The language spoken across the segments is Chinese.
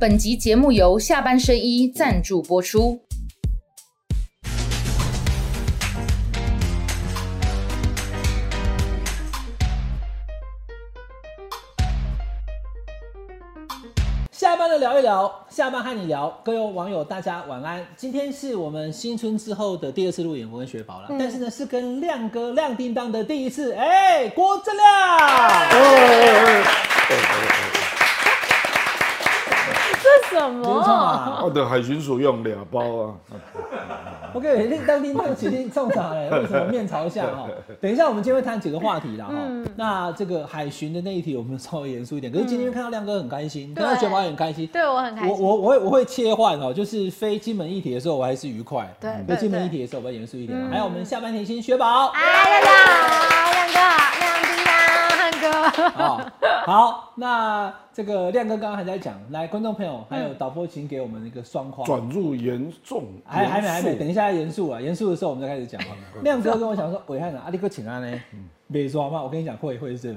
本集节目由下半身衣赞助播出。下班了聊一聊，下班和你聊，各位网友大家晚安。今天是我们新春之后的第二次录影，我跟雪宝了，但是呢是跟亮哥亮叮当的第一次。哎，郭正亮，错嘛。我的海巡署用两包啊，OK，那当叮当起定冲啥嘞？为什么面朝下哈？等一下，我们今天会谈几个话题啦哈。那这个海巡的那一题，我们稍微严肃一点。可是今天看到亮哥很开心，看到雪宝也很开心。对我很开心。我我我会我会切换哦，就是非金门议题的时候，我还是愉快；对非金门议题的时候，我比较严肃一点。还有我们下半甜心雪宝。哎，亮哥好，亮哥好，亮叮当，汉哥。啊，好，那这个亮哥刚刚还在讲，来，观众朋友还有导播，请给我们一个双框。转入严重，还还没还没，等一下严肃啊，严肃的时候我们再开始讲。亮哥跟我讲说，伟汉啊，阿力哥请安呢，没抓吗？我跟你讲会会热，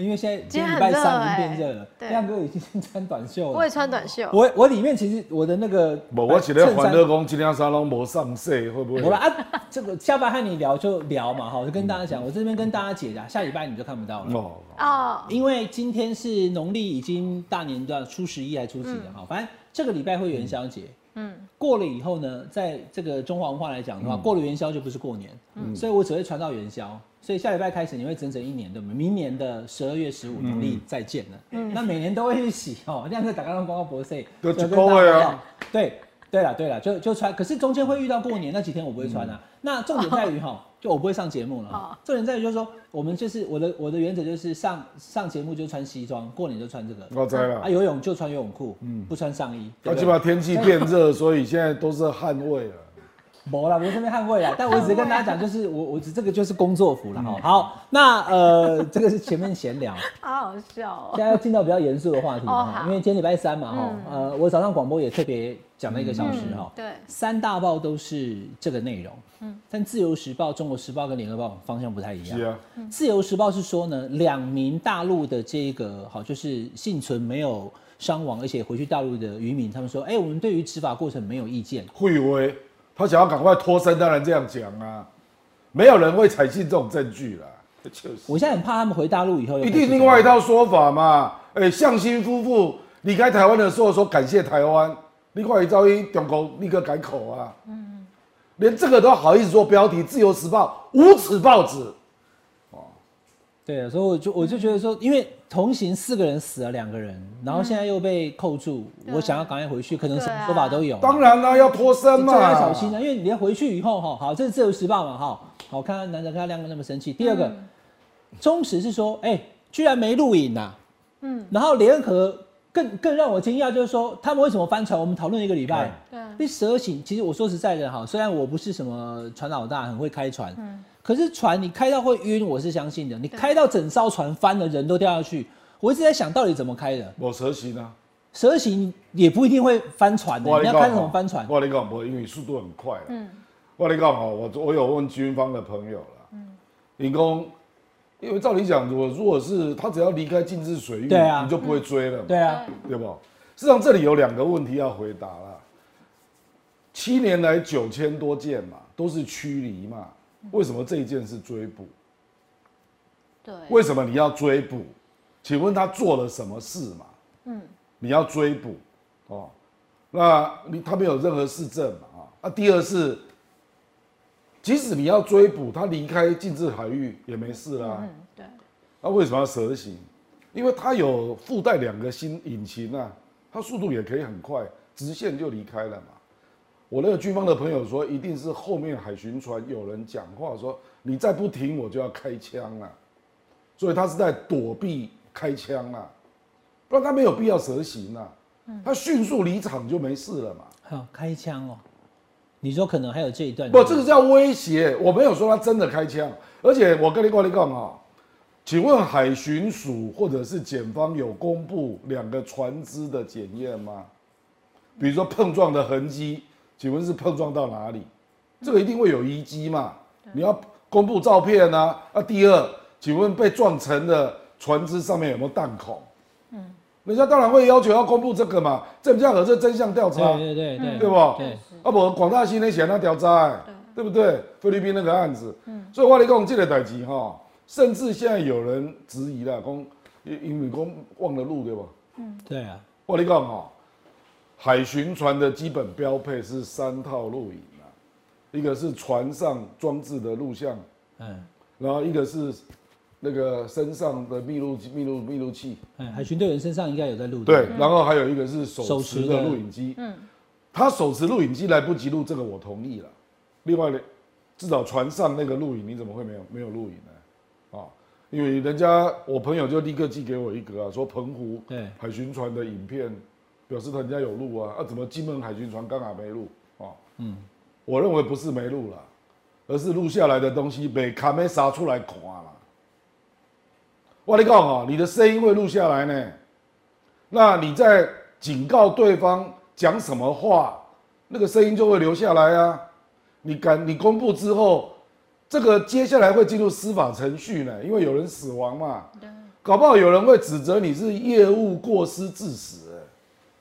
因为现在今天礼拜三已经欸变热了，亮哥已经 穿短袖了我也。穿短袖。我我里面其实我的那个，无，我是咧衬衫欢乐讲今天沙龙没上色，会不会？我了啊，这个下班和你聊就聊嘛哈，我就跟大家讲，我这边跟大家解答，下礼拜你就看不到了。哦，哦，因为今天是农历已经大年段初十一还初几了哈，反正这个礼拜会元宵节。嗯，过了以后呢，在这个中华文化来讲的话，过了元宵就不是过年，所以我只会传到元宵。所以下礼拜开始你会整整一年，对不对？明年的十二月十五农历再见了。嗯那每年都会去洗哦，这样子打个月啊大家一样。对对了对了，就就穿，可是中间会遇到过年那几天我不会穿啊。那重点在于哈，就我不会上节目了哦。重点在于就是说，我们就是我的我的原则就是上上节目就穿西装，过年就穿这个。我知啊，游泳就穿游泳裤，嗯不穿上衣。对那基不对本上天气变热，所以现在都是汗味了。没啦，我这边捍卫啦，但我只是跟大家讲，就是我我只这个就是工作服了哈。好，那呃，这个是前面闲聊，好好笑哦。现在要进到比较严肃的话题哦哈，好因为今天礼拜三嘛哈，呃，我早上广播也特别讲了一个小时哈。对，三大报都是这个内容，嗯，但自由时报、中国时报跟联合报方向不太一样。是啊，自由时报是说呢，两名大陆的这个好，就是幸存没有伤亡，而且回去大陆的渔民，他们说，哎、我们对于执法过程没有意见。会威，他想要赶快脱身，当然这样讲啊，没有人会采信这种证据啦。就是我现在很怕他们回大陆以后一定另外一套说法嘛。哎、向新夫妇离开台湾的时候说感谢台湾，另外一招一中国立刻改口啊，嗯，连这个都好意思做标题，《自由时报》无耻报纸，对，所以我就我就觉得说，因为同行四个人死了两个人，然后现在又被扣住，对我想要赶快回去，可能什么说法都有。当然啦、要脱身嘛，个要小心啊，因为你要回去以后哈，好，这是自由时报嘛哈，好看到难得看到亮哥那么生气。第二个，忠实是说，哎、居然没录影呐，嗯，然后联合更更让我惊讶，就是说他们为什么翻船？我们讨论一个礼拜，对。那蛇行，其实我说实在的哈，虽然我不是什么船老大，很会开船，可是船你开到会晕，我是相信的。你开到整艘船翻了，人都掉下去，我一直在想到底怎么开的。我蛇形啊，蛇形也不一定会翻船的，你要看什么翻船？我跟你讲，我因为速度很快。嗯，我跟你讲哦，我我有问军方的朋友了，嗯，林工，因为照理讲，如果如果是他只要离开禁制水域，对啊你就不会追了嘛，对啊，对不？事实上，这里有两个问题要回答了。七年来九千多件嘛，都是驱离嘛，为什么这一件是追捕？对，为什么你要追捕？请问他做了什么事嘛？嗯，你要追捕哦，那你他没有任何事证嘛？啊，那第二是，即使你要追捕，他离开禁制海域也没事啦。嗯，对，那为什么要蛇行？因为它有附带两个新引擎啊，它速度也可以很快，直线就离开了嘛。我那个军方的朋友说，一定是后面海巡船有人讲话说，你再不停我就要开枪了，所以他是在躲避开枪啊，不然他没有必要蛇行啊，他迅速离场就没事了嘛。好开枪哦。你说可能还有这一段？不，这个叫威胁，我没有说他真的开枪，而且我跟你讲，你讲啊，请问海巡署或者是检方有公布两个船只的检验吗？比如说碰撞的痕迹，请问是碰撞到哪里？这个一定会有遗迹嘛？你要公布照片啊。啊，第二，请问被撞沉的船只上面有没有弹孔？人家当然会要求要公布这个嘛，这叫何这真相调查，对对对对，对不？对，啊不，广大新闻想那调查，对不对？菲律宾那个案子，所以我跟你讲这个代志哈，甚至现在有人质疑了，讲因因为讲忘了录对吧？对啊，我跟你讲哈，海巡船的基本标配是三套录影啊，一个是船上装置的录像，嗯然后一个是那个身上的密录密录密录器，嗯，海巡队员身上应该有在录，对，然后还有一个是手手持的录影机。嗯，他手持录影机来不及录，这个我同意了。另外呢，至少船上那个录影你怎么会没有没有录影呢？啊，因为人家我朋友就立刻寄给我一个啊，说澎湖对海巡船的影片，表示人家有路啊，啊怎么金门海巡船刚好没路啊？嗯，我认为不是没路了，而是录下来的东西被卡梅杀出来看了。我跟你讲哦，你的声音会录下来呢。那你在警告对方讲什么话，那个声音就会留下来啊。你敢你公布之后，这个接下来会进入司法程序呢，因为有人死亡嘛，搞不好有人会指责你是业务过失致死，哎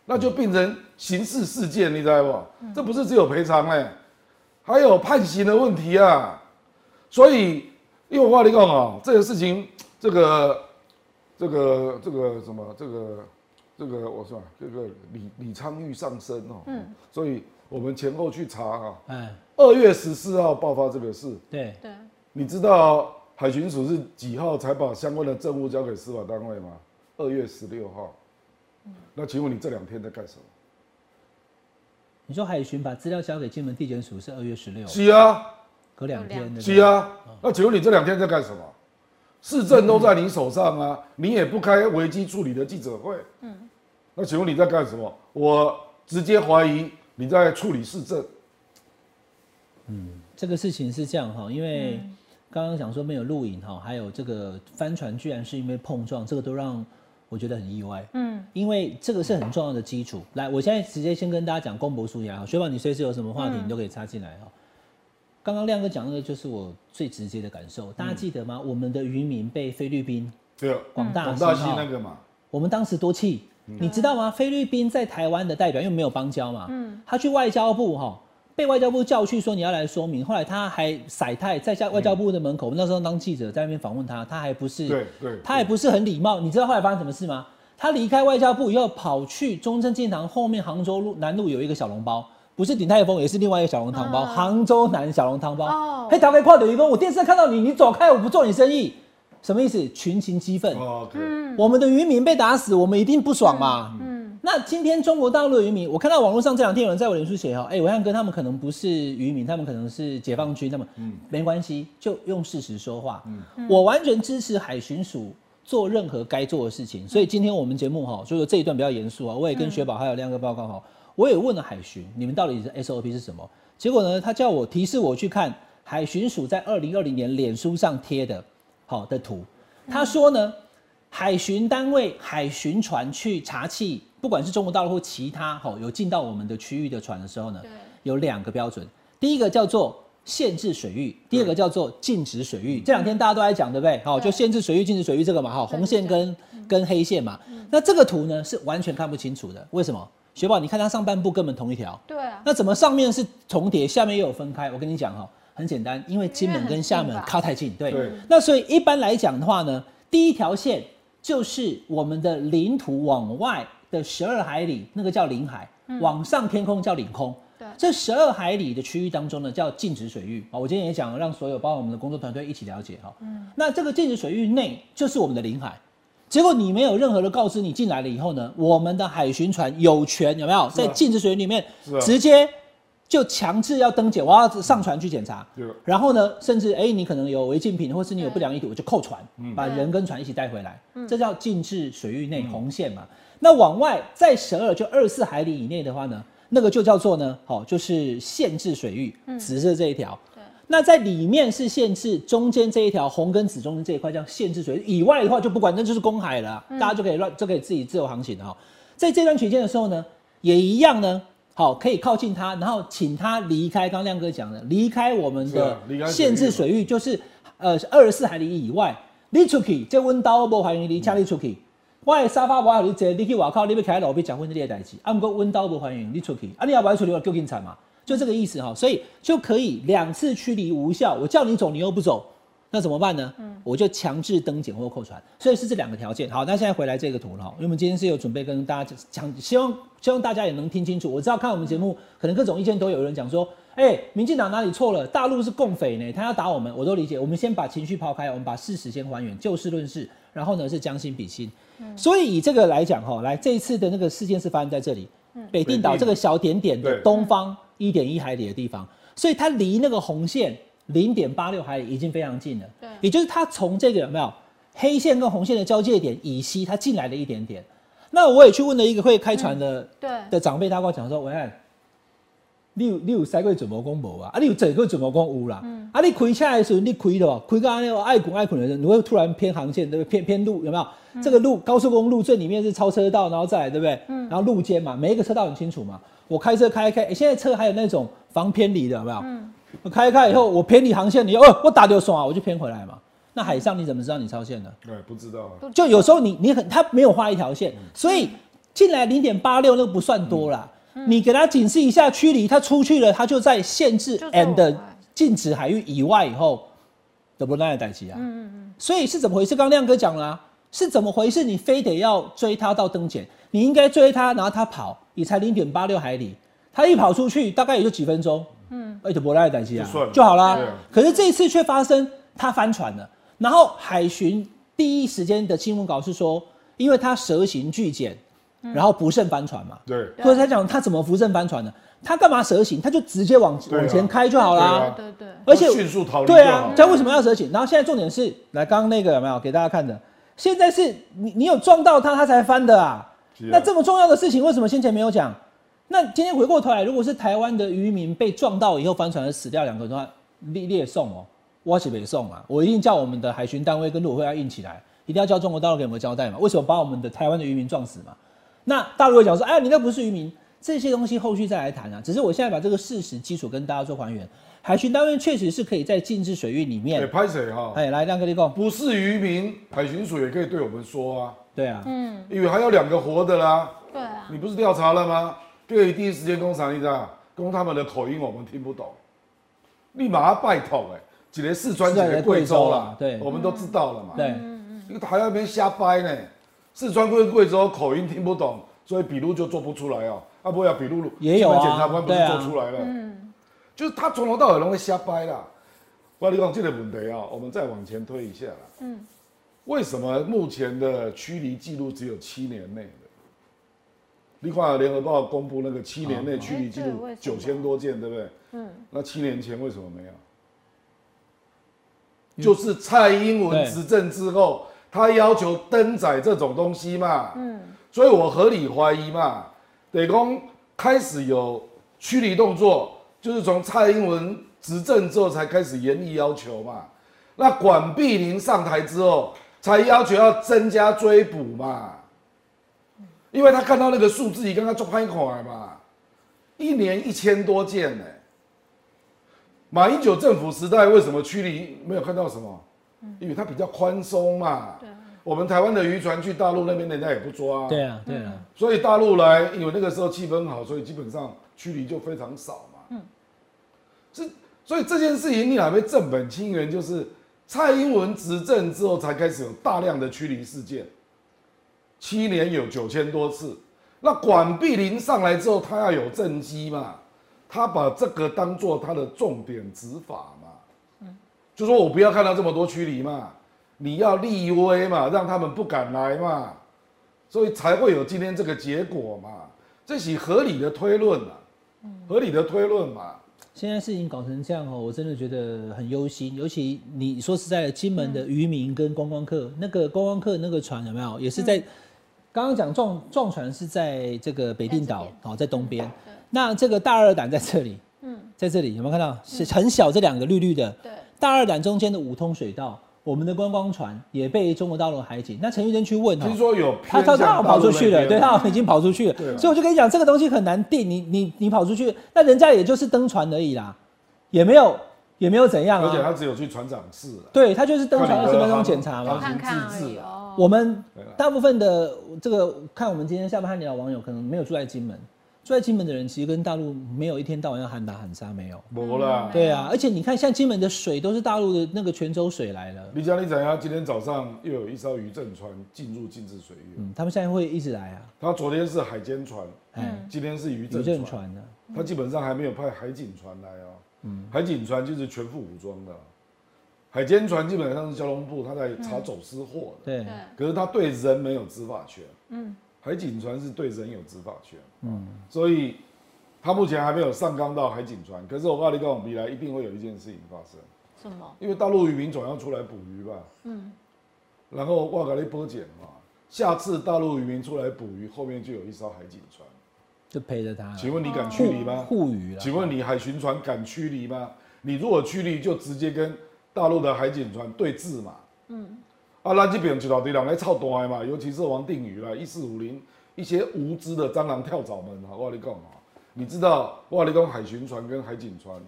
那就变成刑事事件，你知道不？这不是只有赔偿嘞，还有判刑的问题啊。所以，因为我跟你讲啊，这个事情，这个，这个，这个什么，这个，这个，我说这个李李昌钰上身哦，嗯，所以我们前后去查啊，哎，二月十四号爆发这个事，对，对，你知道海巡署是几号才把相关的证物交给司法单位吗？二月十六号。那请问你这两天在干什么？你说海巡把资料交给金门地检署是二月十六，是啊，隔两天的，是啊。那请问你这两天在干什么？市政都在你手上啊，你也不开危机处理的记者会。嗯。那请问你在干什么？我直接怀疑你在处理市政。嗯这个事情是这样哈，因为刚刚讲说没有录影哈，还有这个帆船居然是因为碰撞，这个都让我觉得很意外。嗯，因为这个是很重要的基础。来，我现在直接先跟大家讲公博书牙哈，雪宝你随时有什么话题你都可以插进来哈。刚刚亮哥讲那个就是我最直接的感受，大家记得吗？我们的渔民被菲律宾对啊，广大广大西那个嘛，我们当时多气，你知道吗？菲律宾在台湾的代表，因为没有邦交嘛，嗯他去外交部哈，被外交部叫去说你要来说明，后来他还甩态在下外交部的门口，我们那时候当记者在那边访问他，他还不是，对对他还不是很礼貌。你知道后来发生什么事吗？他离开外交部以后，跑去中正纪念堂后面杭州路南路有一个小笼包。不是鼎泰丰，也是另外一个小笼汤包，杭州南小笼汤包。哦嘿，打开跨等于说，我电视上看到你，你走开，我不做你生意，什么意思？群情激愤。哦，OK，我们的渔民被打死，我们一定不爽嘛。嗯，那今天中国大陆的渔民，我看到网络上这两天有人在我脸书写哦，哎、文汉哥他们可能不是渔民，他们可能是解放军，他们没关系，就用事实说话。嗯我完全支持海巡署做任何该做的事情，所以今天我们节目哈，就是这一段比较严肃啊，我也跟雪宝还有亮哥报告哈，我也问了海巡，你们到底是 SOP 是什么？结果呢，他叫我提示我去看海巡署在二零二零年脸书上贴的好的图，他说呢。海巡单位、海巡船去查缉，不管是中国大陆或其他好有进到我们的区域的船的时候呢，有两个标准，第一个叫做限制水域，第二个叫做禁止水域。这两天大家都在讲，对不对？好，就限制水域、禁止水域这个嘛，哈，红线跟跟黑线嘛。那这个图呢是完全看不清楚的，为什么？雪宝，你看它上半部根本同一条，对啊，那怎么上面是重叠，下面又有分开？我跟你讲哈，很简单，因为金门跟厦门靠太近，对。对那所以一般来讲的话呢，第一条线就是我们的领土往外的十二海里，那个叫领海；往上天空叫领空。对这十二海里的区域当中呢，叫禁止水域啊。我今天也讲，让所有包括我们的工作团队一起了解哈。嗯。那这个禁止水域内就是我们的领海。结果你没有任何的告知，你进来了以后呢，我们的海巡船有权有没有在禁止水域里面直接就强制要登检，我要上船去检查。对然后呢，甚至哎、你可能有违禁品，或是你有不良意图，我就扣船，把人跟船一起带回来，这叫禁制水域内红线嘛。那往外在十二就二十四海里以内的话呢，那个就叫做呢，好、就是限制水域，紫色这一条。对那在里面是限制，中间这一条红跟紫中间这一块叫限制水域，以外的话就不管，那就是公海了啊、大家就可以乱就可以自己自由航行了哈。在这段期间的时候呢，也一样呢，好可以靠近它，然后请它离开。刚刚亮哥讲的，离开我们的限制水域，就是呃二十四海里以外，你出去这温刀不海里离家里出去。我的沙发我还有你坐，你去外口，你要开路边结婚这类代志，啊，不过温刀不欢迎你出去，啊，你要不要出去，我就警察嘛，就这个意思哈，所以就可以两次驱离无效，我叫你走，你又不走，那怎么办呢？嗯，我就强制登检或扣船，所以是这两个条件。好，那现在回来这个图了哈，因为我们今天是有准备跟大家讲，希望希望大家也能听清楚。我知道看我们节目，可能各种意见都有人讲说，哎、民进党哪里错了？大陆是共匪呢，他要打我们，我都理解。我们先把情绪抛开，我们把事实先还原，就事论事，然后呢是将心比心。嗯所以以这个来讲哈，来这一次的那个事件是发生在这里，北定岛这个小点点的对东方一点一海里的地方，所以它离那个红线零点八六海里已经非常近了。对也就是它从这个有没有黑线跟红线的交界点以西，它进来了一点点。那我也去问了一个会开船的、对的长辈，他跟我讲说，喂，你有你有塞过怎么讲无啊？啊，你有坐过怎么讲有啦？啊，你开车的时候，你开的哦，开到安尼爱困爱困的人，你会突然偏航线，对不对？偏偏路有没有？这个路高速公路最里面是超车道，然后再来对不对？然后路肩嘛，每一个车道很清楚嘛。我开车开一开，诶现在车还有那种防偏离的，有没有？我开一开以后，我偏离航线，你哦，我打掉爽啊，我就偏回来嘛。那海上你怎么知道你超线的？哎，不知道啊，就有时候你你很他没有画一条线，所以进来零点八六那个不算多啦。你给他警示一下驱离，他出去了，他就在限制 and 禁止海域以外以后，得不那的代级啊。嗯嗯嗯。所以是怎么回事？刚刚亮哥讲了、啊，是怎么回事？你非得要追他到登检，你应该追他，然后他跑，也才零点八六海里，他一跑出去大概也就几分钟，嗯，哎，就不赖的代级啊就算了就好啦对啊。可是这一次却发生他翻船了，然后海巡第一时间的新闻稿是说，因为他蛇形巨舰，然后不慎翻船嘛，对，所以他讲他怎么不慎翻船呢？他干嘛蛇形？他就直接往啊往前开就好啦。对啊对对，而且迅速逃离对啊他为什么要蛇形？然后现在重点是，来刚刚那个有没有给大家看的？现在是你你有撞到他，他才翻的啊。那这么重要的事情，为什么先前没有讲？那今天回过头来，如果是台湾的渔民被撞到以后翻船而死掉两个人的话，列列送哦，我是北送啊，我一定叫我们的海巡单位跟陆委会要硬起来，一定要叫中国大陆给我们交代嘛。为什么把我们的台湾的渔民撞死嘛？那大陆会讲说，哎，你那不是渔民，这些东西后续再来谈啊。只是我现在把这个事实基础跟大家做还原。海巡单位确实是可以在禁制水域里哎，面，拍谁哈？哎，来亮哥你讲，不是渔民，海巡署也可以对我们说啊，对啊，嗯，因为还有两个活的啦，对啊，你不是调查了吗？可以第一时间攻啥？你知道？攻他们的口音我们听不懂，立马拜托哎，几个四川，几个贵州啦，对我们都知道了嘛。对，一个台湾那边瞎掰呢，四川跟贵州口音听不懂，所以笔录就做不出来哦。啊，不要笔录，也有检察官不是做出来了？嗯就是他从头到尾都会瞎掰啦。我跟你讲这个问题啊，我们再往前推一下啦。嗯，为什么目前的驱离记录只有七年内的？你看联合报公布那个七年内驱离记录九千多件，对不对？嗯，那七年前为什么没有？就是蔡英文执政之后，他要求登载这种东西嘛，嗯，所以我合理怀疑嘛，得公开始有驱离动作，就是从蔡英文执政之后才开始严厉要求嘛。那管碧林上台之后，才要求要增加追捕嘛，因为他看到那个数字，你刚刚做拍口来嘛，一年一千多件呢、马英九政府时代为什么驱离？没有看到什么？因为它比较宽松嘛。我们台湾的渔船去大陆那边，人家也不抓、对啊，对啊，所以大陆来，因为那个时候气氛好，所以基本上驱离就非常少嘛。嗯，是，所以这件事情你哪被正本清源，就是蔡英文执政之后才开始有大量的驱离事件，七年有九千多次。那管碧林上来之后，他要有政绩嘛，他把这个当做他的重点执法嘛。就说我不要看到这么多驱离嘛，你要立威嘛，让他们不敢来嘛。所以才会有今天这个结果嘛，这是合理的推论啊，合理的推论嘛。现在事情搞成这样哦，我真的觉得很忧心。尤其你说实在的，金门的渔民跟观光客，那个观光客那个船有没有，也是在刚刚讲撞撞船是在这个北定岛哦，在东边。那这个大二胆在这里，嗯，在这里有没有看到？是很小，这两个绿绿的。对，大二胆中间的五通水道，我们的观光船也被中国大陆海警。那陈玉珍去问他，听说有他他他跑出去了，对他好已经跑出去了，啊所以我就跟你讲，这个东西很难定。你你你跑出去，那人家也就是登船而已啦，也没有也没有怎样而且啊。他只有去船长室啊，对他就是登船的二十分钟航检查嘛，看看而。已哦。我们大部分的这个看我们今天下班和聊的网友，可能没有住在金门，住在金门的人其实跟大陆没有一天到晚要喊打喊杀，没有。没啦。对啊，而且你看，像金门的水都是大陆的那个泉州水来了，你讲你怎样？今天早上又有一艘渔政船进入禁制水域，嗯，他们现在会一直来啊，他昨天是海监船，嗯，今天是渔渔政船，政船呢，他基本上还没有派海警船来啊。嗯，海警船就是全副武装的，海监船基本上是交通部他在查走私货的，对，对，可是他对人没有执法权。嗯，海警船是对人有执法权。嗯，所以他目前还没有上纲到海警船。可是我告诉你，跟我未来一定会有一件事情发生，什么？因为大陆渔民总要出来捕鱼吧。嗯，然后我给你波检嘛，下次大陆渔民出来捕鱼，后面就有一艘海警船。就陪着他，请问你敢驱离吗？护渔了。请问你海巡船敢驱离吗？你如果驱离，就直接跟大陆的海警船对峙嘛。嗯，啊，咱这边一大堆人来操大的嘛，尤其是王定宇啦、一四五零一些无知的蟑螂跳蚤们啊，我跟你讲啊，你知道我跟你讲海巡船跟海警船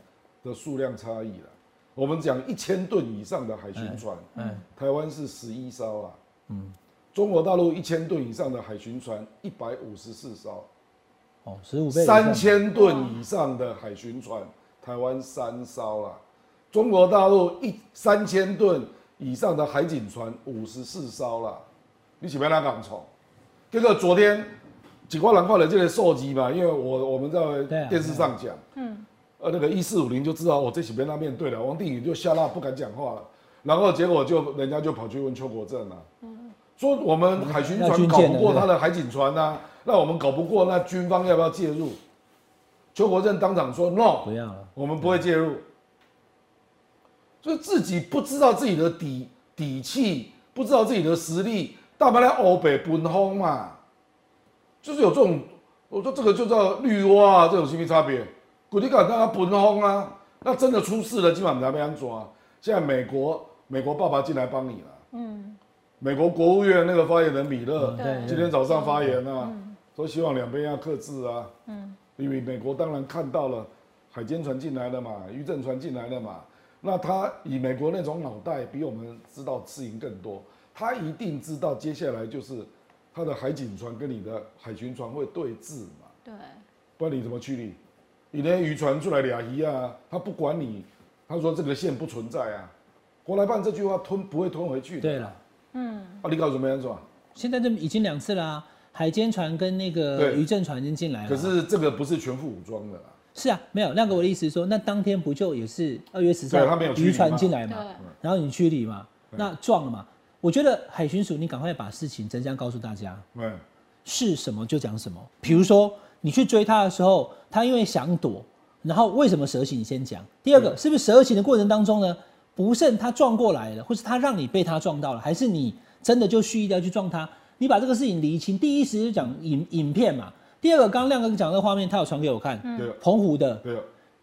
的数量差异了。我们讲一千吨以上的海巡船，嗯，台湾是十一艘啦。嗯，中国大陆一千吨以上的海巡船一百五十四艘。哦，十五倍三千吨以上的海巡船，台湾三艘啦。中国大陆一三千吨以上的海警船五十四艘啦。你喜欢哪港冲？这个昨天几块人看了这个手机嘛，因为我我们在电视上讲，嗯，呃，那个一四五零就知道我这起被他面对了，王定宇就吓到不敢讲话了，然后结果就人家就跑去问邱国正了，说我们海巡船搞不过他的海警船呐、那我们搞不过，那军方要不要介入？邱国正当场说 no，不要了，我们不会介入。所以自己不知道自己的底底气，不知道自己的实力，大不了欧北奔轰嘛，就是有这种，我说这个就叫绿蛙啊，这种心理差别？古力敢让他奔轰啊，那真的出事了，基本上才被安抓。现在美国美国爸爸进来帮你了，嗯，美国国务院那个发言人米勒，对。今天早上发言啊，都希望两边要克制啊，嗯，因为美国当然看到了海监船进来了嘛，渔政船进来了嘛，那他以美国那种脑袋，比我们知道事情更多，他一定知道接下来就是他的海警船跟你的海巡船会对峙嘛，对，不然你怎么驱离？你连渔船出来俩鱼啊，他不管你，他说这个线不存在啊，国来办这句话吞不会吞回去的。对了，嗯啊，你搞什么样子啊？现在这已经两次啦、海监船跟那个对渔政船已经进来了。可是这个不是全副武装的啦，是啊，没有。那个我的意思是说，那当天不就也是二月十三渔船嘛进来嘛，然后你驱离嘛，那撞了嘛。我觉得海巡署，你赶快把事情真相告诉大家，对，是什么就讲什么。比如说你去追他的时候，他因为想躲，然后为什么蛇行？你先讲。第二个，是不是蛇行的过程当中呢，不慎他撞过来了，或是他让你被他撞到了，还是你真的就蓄意的要去撞他？你把这个事情厘清。第一时间讲影影片嘛。第二个，刚刚亮哥讲那个画面，他有传给我看，对。澎湖的。对。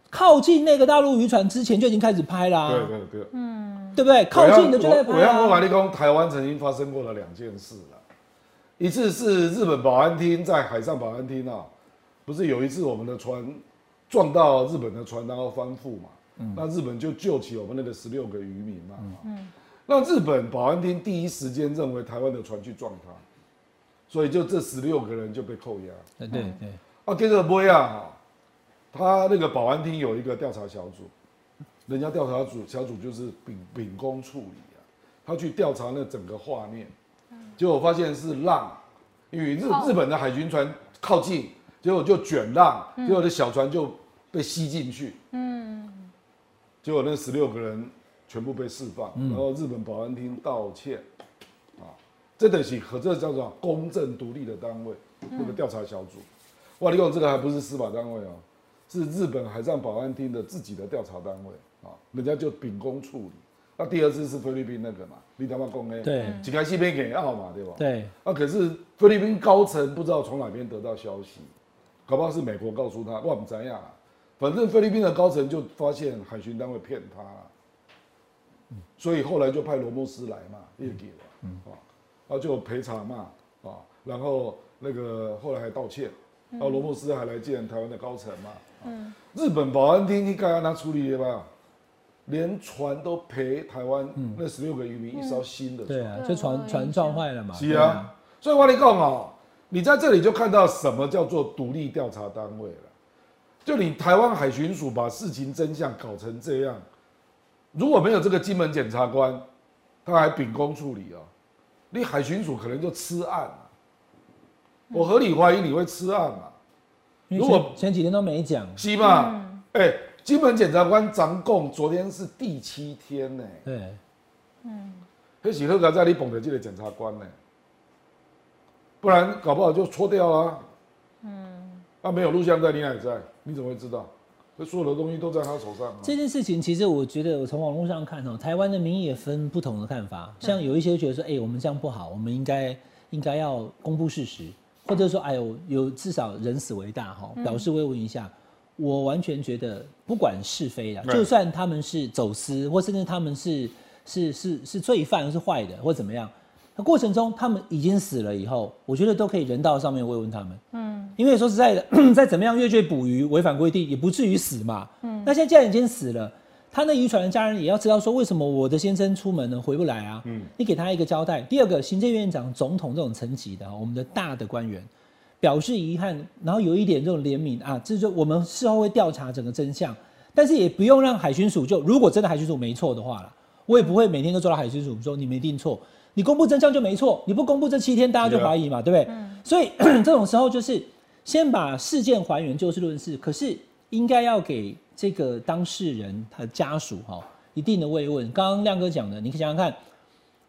靠近那个大陆渔船之前就已经开始拍啦、对对对。嗯。对不对？靠近的就在我拍啊。要我跟你讲，台湾曾经发生过了两件事了，一次是日本保安厅在海上保安厅啊，不是有一次我们的船撞到日本的船，然后翻覆嘛，嗯。那日本就救起我们那个十六个渔民嘛，那日本保安厅第一时间认为台湾的船去撞他，所以就这十六个人就被扣押。对对对，啊，这个不一样啊，他那个保安厅有一个调查小组，人家调查组小组就是秉秉公处理啊，他去调查那整个画面，结果发现是浪，因为日日本的海军船靠近，结果就卷浪，结果的小船就被吸进去，嗯，结果那十六个人全部被释放，然后日本保安厅道歉，啊，这等是和这叫做公正独立的单位，那个调查小组。哇，你讲这个还不是司法单位哦，是日本海上保安厅的自己的调查单位啊，人家就秉公处理。那第二次是菲律宾那个嘛，你他妈讲的，对几开西边给澳嘛，对吧？。对，啊，可是菲律宾高层不知道从哪边得到消息，搞不好是美国告诉他，哇，不怎样啊，反正菲律宾的高层就发现海巡单位骗他了，所以后来就派罗莫斯来嘛，也给了，嗯，啊，然后就赔偿嘛，啊，然后那个后来还道歉，然后罗莫斯还来见台湾的高层嘛，嗯，日本保安厅应该让他处理的吧？连船都赔台湾那十六个渔民一艘新的船。对啊，对就船船撞象坏了嘛。是对啊，所以我跟你讲哦，你在这里就看到什么叫做独立调查单位了。就你台湾海巡署把事情真相搞成这样，如果没有这个金门检察官，他还秉公处理哦，你海巡署可能就吃案了。我合理怀疑你会吃案嘛？如果前前几天都没讲，是嘛？哎、金门检察官张供昨天是第七天呢、对，那是何个在你捧的这个检察官呢？不然搞不好就搓掉了。嗯，啊，没有录像在，你哪里在？你怎么会知道？这所有的东西都在他手上啊。这件事情其实我觉得，我从网络上看哦，台湾的民意也分不同的看法。像有一些觉得说，哎、我们这样不好，我们应该应该要公布事实，或者说，哎呦，有至少人死为大哈，表示慰问一下。我完全觉得，不管是非啦，就算他们是走私，或甚至他们是是是是罪犯，是坏的，或怎么样，那过程中他们已经死了以后，我觉得都可以人道上面慰问他们。嗯，因为说实在的，再怎么样越界捕鱼违反规定，也不至于死嘛。嗯，那现在既然已经死了，他那渔船的家人也要知道说，为什么我的先生出门呢回不来啊？嗯，你给他一个交代。第二个，行政院长、总统这种层级的，我们的大的官员。表示遗憾，然后有一点这种怜悯啊，这就我们事后会调查整个真相，但是也不用让海巡署就如果真的海巡署没错的话了，我也不会每天都抓到海巡署说你没定错，你公布真相就没错，你不公布这七天大家就怀疑嘛，对不对？所以这种时候就是先把事件还原，就事论事，可是应该要给这个当事人他的家属哈一定的慰问。刚刚亮哥讲的，你可以想想看，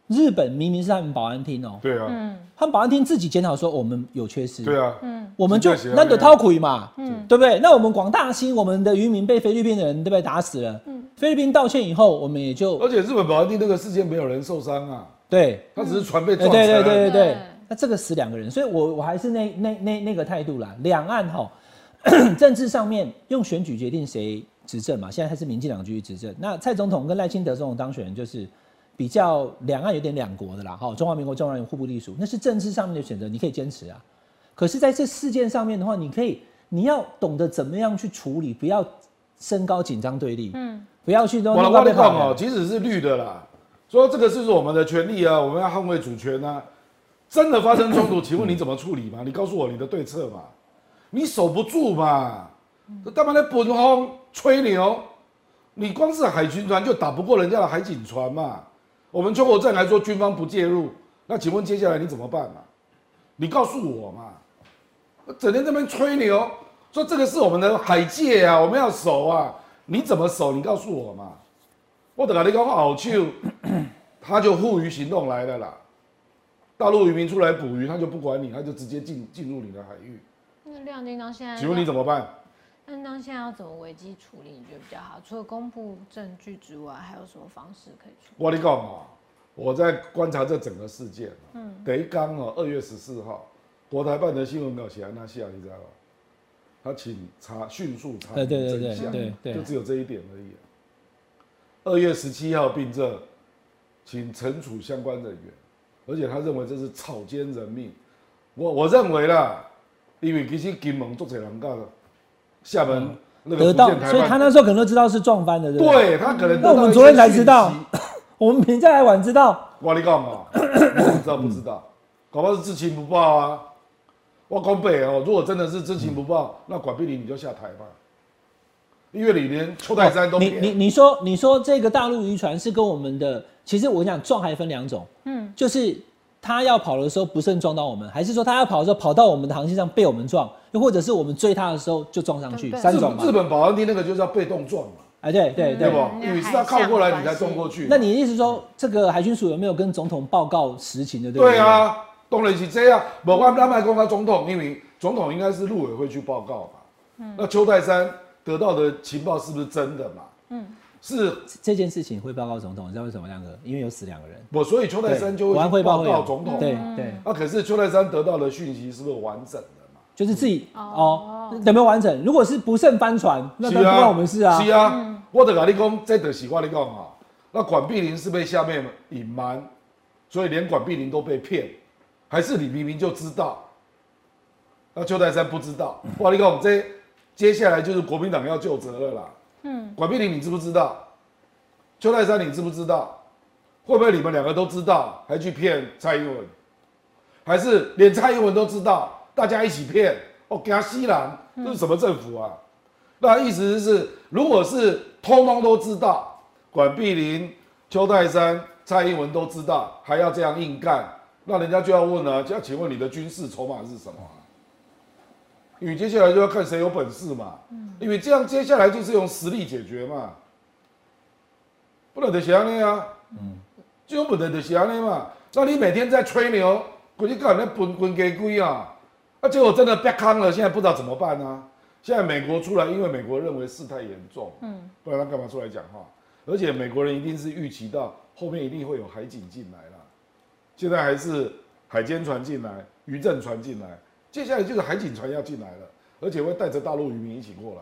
日本明明是他们保安厅哦、对啊，他们保安厅自己检讨说我们有缺失，对啊，嗯我们就真的是啊那得掏苦嘛，对不对？那我们广大兴，我们的渔民被菲律宾的人对不对？打死了？菲律宾道歉以后，我们也就而且日本保安厅那个事件没有人受伤啊，对，他只是船被对撞沉。对对对对对对。那这个死两个人，所以我我还是那那那那个态度啦。两岸哈，政治上面用选举决定谁执政嘛，现在还是民进党继续执政。那蔡总统跟赖清德这种当选人就是。比较两岸有点两国的啦，哈，中华民国、中华人民互不隶属，那是政治上面的选择，你可以坚持啊。可是在这事件上面的话，你可以，你要懂得怎么样去处理，不要升高紧张对立，嗯，不要去弄我跟你讲哦，即使是绿的啦，说这个是我们的权利啊，我们要捍卫主权啊。真的发生冲突，请问你怎么处理嘛？你告诉我你的对策嘛？你守不住嘛？这干嘛在本风吹牛？你光是海军船就打不过人家的海警船嘛？我们中国正来说军方不介入，那请问接下来你怎么办嘛？你告诉我嘛？整天这边吹牛，说这个是我们的海界啊，我们要守啊，你怎么守？你告诉我嘛？我等下你讲好球，他就付于行动来了啦。大陆渔民出来捕鱼，他就不管你，他就直接进进入你的海域。那亮叮当现在，请问你怎么办？亮叮当现在要怎么危机处理？你觉得比较好？除了公布证据之外，还有什么方式可以处理？我跟你讲啊，我在观察这整个事件。嗯，第一刚哦，二月十四号，国台办的新闻稿写安那下，你知道吗？他请查迅速查明对对对真相，对对就只有这一点而已。二月十七号病证，请惩处相关人员，而且他认为这是草菅人命。我我认为啦，因为其实金门做者人告的厦门那个得到所以他，那时候可能都知道是撞翻的，对不对？对他可能那我们昨天才知道 我们评价还晚知道，我跟你讲啊，你知道不知道？搞不好是知情不报啊。我讲北哦，如果真的是知情不报，那管碧玲你就下台吧。因为你连邱泰山都哦你你你说你说这个大陆渔船是跟我们的，其实我想撞还分两种，嗯，就是他要跑的时候不慎撞到我们，还是说他要跑的时候跑到我们的航线上被我们撞，又或者是我们追他的时候就撞上去，对三种嘛日日。本保安厅那个就叫被动撞嘛，哎，对对对。对不？嗯因为是他靠过来你才撞过去。那你的意思说，这个海军署有没有跟总统报告实情的？对不对，啊，当然是这样。不管他们公他总统，因为总统应该是陆委会去报告嗯。那邱泰山得到的情报是不是真的嘛？嗯，是这件事情会报告总统，你知道为什么？亮哥，因为有死两个人。我，所以邱泰山就会报告总统。对对，啊，可是邱泰山得到的讯息是不是完整的嘛？就是自己哦，有没有完整？如果是不慎翻船，那那不关我们事啊。是啊，我得跟你讲，这得是我跟你讲啊。那管碧玲是被下面隐瞒，所以连管碧玲都被骗，还是你明明就知道？那邱泰山不知道，我跟你讲，这接下来就是国民党要就责了啦。嗯，管碧玲你知不知道？邱泰山，你知不知道？会不会你们两个都知道，还去骗蔡英文？还是连蔡英文都知道，大家一起骗？哦，加西兰，这是什么政府啊？那意思是，如果是通通都知道，管碧玲、邱泰山、蔡英文都知道，还要这样硬干，那人家就要问了，就要请问你的军事筹码是什么？因为接下来就要看谁有本事嘛。因为这样接下来就是用实力解决嘛。不能就是安尼啊。嗯。就不能就是安尼嘛。那你每天在吹牛，估计搞那本本给龟啊，啊结果真的被坑了，现在不知道怎么办呢？现在美国出来，因为美国认为事态严重，嗯，不然他干嘛出来讲话？而且美国人一定是预期到后面一定会有海警进来了，现在还是海监船进来，渔政船进来，接下来就是海警船要进来了，而且会带着大陆渔民一起过来。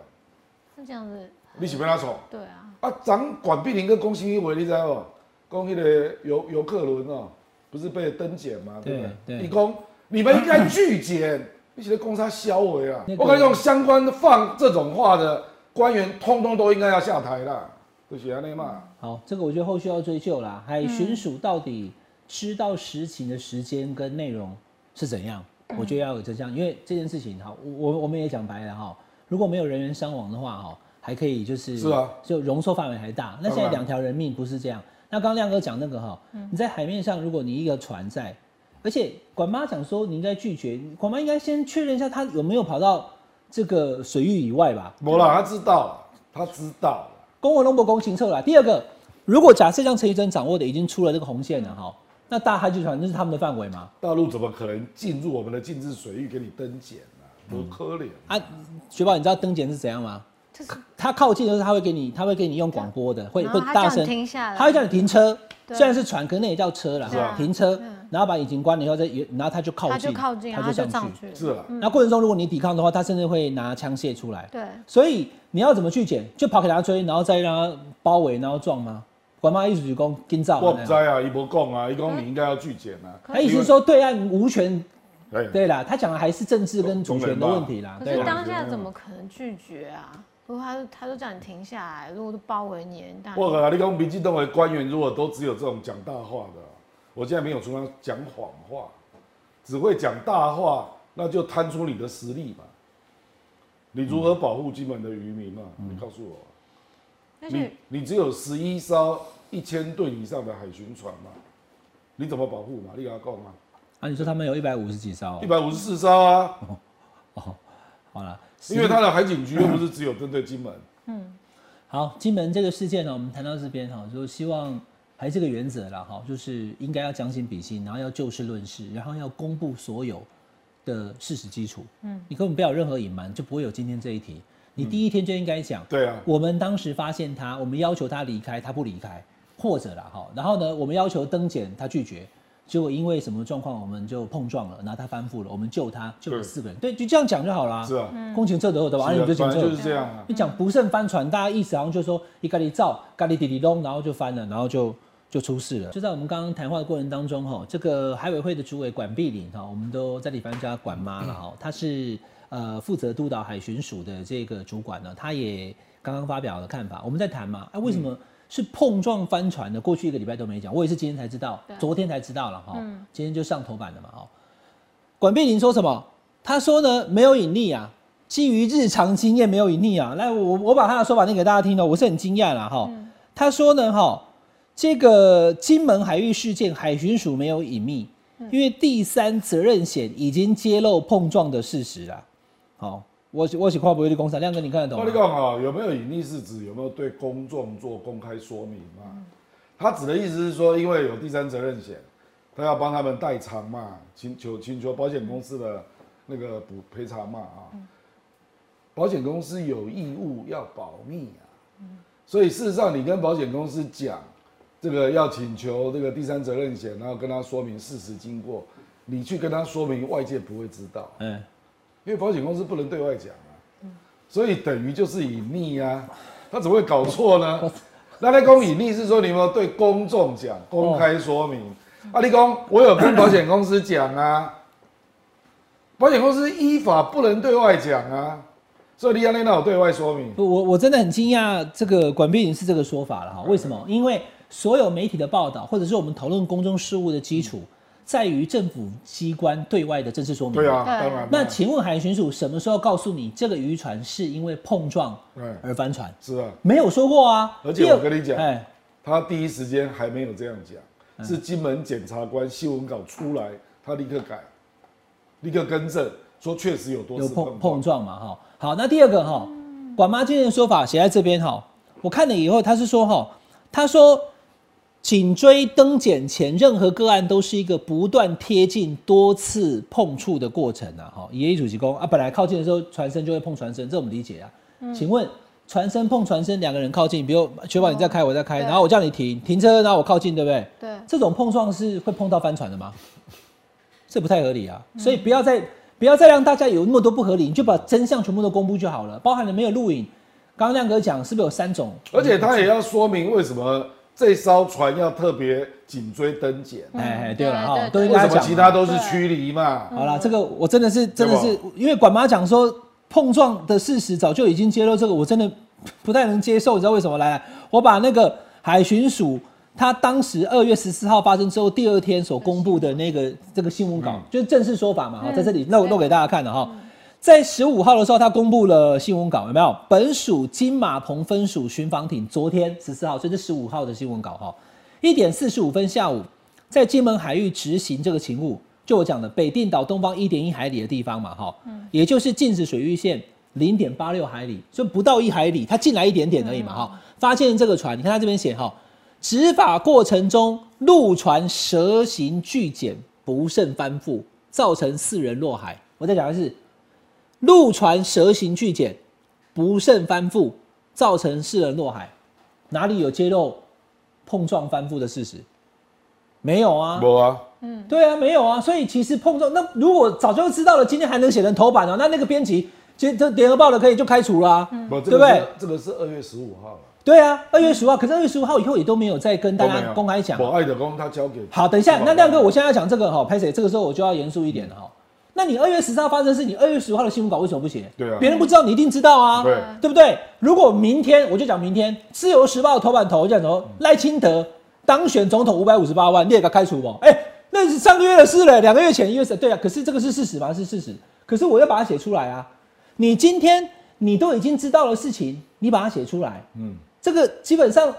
是这样子。你喜欢他闯？对啊。啊，咱管碧林跟龚新一为，你知道不？讲那个游游客轮哦，不是被登检吗？对不对？你公，你们应该拒检。一起的公差销毁啊！我跟你讲，相关放这种话的官员，通通都应该要下台了。不喜欢那嘛？好，这个我觉得后续要追究啦。海巡署到底知道实情的时间跟内容是怎样？我觉得要有真相，因为这件事情哈，我我们也讲白了哈，如果没有人员伤亡的话哈，还可以就是是啊，就容错范围还大。那现在两条人命不是这样。那刚刚亮哥讲那个哈，你在海面上，如果你一个船在。而且管妈讲说你应该拒绝，管妈应该先确认一下他有没有跑到这个水域以外吧？没了，他知道，他知道。公文龙不公行测了。第二个，如果假设像陈玉珍掌握的已经出了这个红线了哈，那大海军船那是他们的范围吗？大陆怎么可能进入我们的禁制水域给你登检呢？多可怜啊！雪宝，你知道登检是怎样吗？他靠近的时候，他会给你，他会给你用广播的，会会大声，他会叫你停车。虽然是船，可那也叫车了，停车。然后把引擎关了以后，再然后他就靠近，他就靠近，他就上去。是啊。那过程中，如果你抵抗的话，他甚至会拿枪械出来。对。所以你要怎么去捡？就跑给他追，然后再让他包围，然后撞吗？管妈意思就讲跟造。我不知啊，一波讲啊，一讲你应该要拒检啊。他意思是说对岸无权。对啦，他讲的还是政治跟主权的问题啦。可是当下怎么可能拒绝啊？如果他他都叫你停下来，如果都包围你，我靠，你讲民进党的官员如果都只有这种讲大话的。我现在没有出来讲谎话，只会讲大话，那就摊出你的实力嘛。你如何保护金门的渔民嘛？你告诉我。你你只有十一艘一千吨以上的海巡船嘛？你怎么保护嘛？你要讲吗？啊，你说他们有一百五十几艘？一百五十四艘啊。哦，好了，因为他的海警局又不是只有针对金门。嗯。好，金门这个事件呢，我们谈到这边哈，就希望。还是这个原则啦，哈，就是应该要将心比心，然后要就事论事，然后要公布所有的事实基础。嗯，你根本不要有任何隐瞒，就不会有今天这一题。你第一天就应该讲，对啊，我们当时发现他，我们要求他离开，他不离开，或者啦，哈，然后呢，我们要求登检，他拒绝，结果因为什么状况，我们就碰撞了，然后他翻覆了，我们救他，救了四个人，对，就这样讲就好了。是啊，公情测得的吧？你就讲就是这样啊。你讲不慎翻船，大家意思好像就说一咖喱造，咖喱滴滴咚，然后就翻了，然后就。就出事了。就在我们刚刚谈话的过程当中，哈，这个海委会的主委管碧玲，哈，我们都在里方叫他管妈了，哈，他是呃负责督导海巡署的这个主管呢，他也刚刚发表了看法。我们在谈嘛，哎，为什么是碰撞翻船的？过去一个礼拜都没讲，我也是今天才知道，昨天才知道了，哈，今天就上头版了嘛，哈。管碧玲说什么？他说呢，没有引力啊，基于日常经验没有引力啊。来，我我把他的说法念给大家听哦，我是很惊讶了，哈。他说呢，哈。这个金门海域事件，海巡署没有隐秘，因为第三责任险已经揭露碰撞的事实了。好，我我请跨国有利公司亮哥，你看得懂吗？我讲啊，有没有隐秘是指有没有对公众做公开说明嘛？他指的意思是说，因为有第三责任险，他要帮他们代偿嘛，请求请求保险公司的那个补赔偿嘛啊。保险公司有义务要保密啊，所以事实上你跟保险公司讲。这个要请求这个第三责任险，然后跟他说明事实经过，你去跟他说明，外界不会知道，嗯，因为保险公司不能对外讲啊，所以等于就是隐匿啊，他怎么会搞错呢？那那公隐匿是说你有没有对公众讲，公开说明，阿立公，我有跟保险公司讲啊，保险公司依法不能对外讲啊，所以你安内那有对外说明，不，我我真的很惊讶，这个管碧云是这个说法了哈。为什么？因为所有媒体的报道，或者是我们讨论公众事务的基础，在于政府机关对外的正式说明。对啊，对当然。那请问海巡署什么时候告诉你这个渔船是因为碰撞而翻船？是啊，没有说过啊。而且我跟你讲哎，他第一时间还没有这样讲，嗯是金门检察官新闻稿出来，他立刻改，立刻更正，说确实有多碰碰撞嘛哈。好，那第二个哈，管妈今天的说法写在这边哈，我看了以后，他是说哈，他说颈椎登检前任何个案都是一个不断贴近、多次碰触的过程啊哈。野主席公啊，本来靠近的时候船身就会碰船身，这我们理解啊。请问船身碰船身，两个人靠近，比如确保你在开，我在开，对然后我叫你停，停车，然后我靠近，对不对？对，这种碰撞是会碰到翻船的吗？这不太合理啊！所以不要再不要再让大家有那么多不合理，你就把真相全部都公布就好了，包含了没有录影。刚刚亮哥讲是不是有三种？而且他也要说明为什么这艘船要特别颈椎登检，哎哎，对了哈，为什么都应该讲。其他都是驱离嘛？好了，这个我真的是真的是，因为管妈讲说碰撞的事实早就已经揭露，这个我真的不太能接受。你知道为什么？来来，我把那个海巡署他当时二月十四号发生之后第二天所公布的那个这个新闻稿，就是正式说法嘛，哈，在这里露露给大家看的哈。在十五号的时候，他公布了新闻稿，有没有？本署金马棚分署巡防艇昨天十四号，所以是十五号的新闻稿哈。一点四十五分下午，在金门海域执行这个勤务，就我讲的北定岛东方一点一海里的地方嘛，哈，也就是禁止水域线零点八六海里，就不到一海里，他进来一点点而已嘛，哈、发现这个船，你看他这边写哈，执法过程中陆船蛇形巨减，不慎翻覆，造成四人落海。我再讲的是，陆船蛇形巨减，不慎翻覆，造成四人落海，哪里有揭露碰撞翻覆的事实？没有啊，有啊，嗯。对啊，没有啊，所以其实碰撞，那如果早就知道了，今天还能写成头版哦，那那个编辑，其实这联合报的可以就开除啦、不，这对不对？个是这个是二月十五号了，对啊，二月十五号，可是二月十五号以后也都没有再跟大家公开讲。我爱的公他交给好，等一下，那亮哥，我现在要讲这个哈，拍谁？这个时候我就要严肃一点了哈。那你二月十四号发生的事，你二月十五号的新闻稿为什么不写？对啊别人不知道，你一定知道啊，对对不对？如果明天我就讲明天，《自由时报》的头版头讲什么？赖清德当选总统五百五十八万，你也给他开除不？哎、那是上个月的事了，两个月前一月十，对啊。可是这个是事实吗？是事实。可是我要把它写出来啊。你今天你都已经知道的事情，你把它写出来，嗯，这个基本上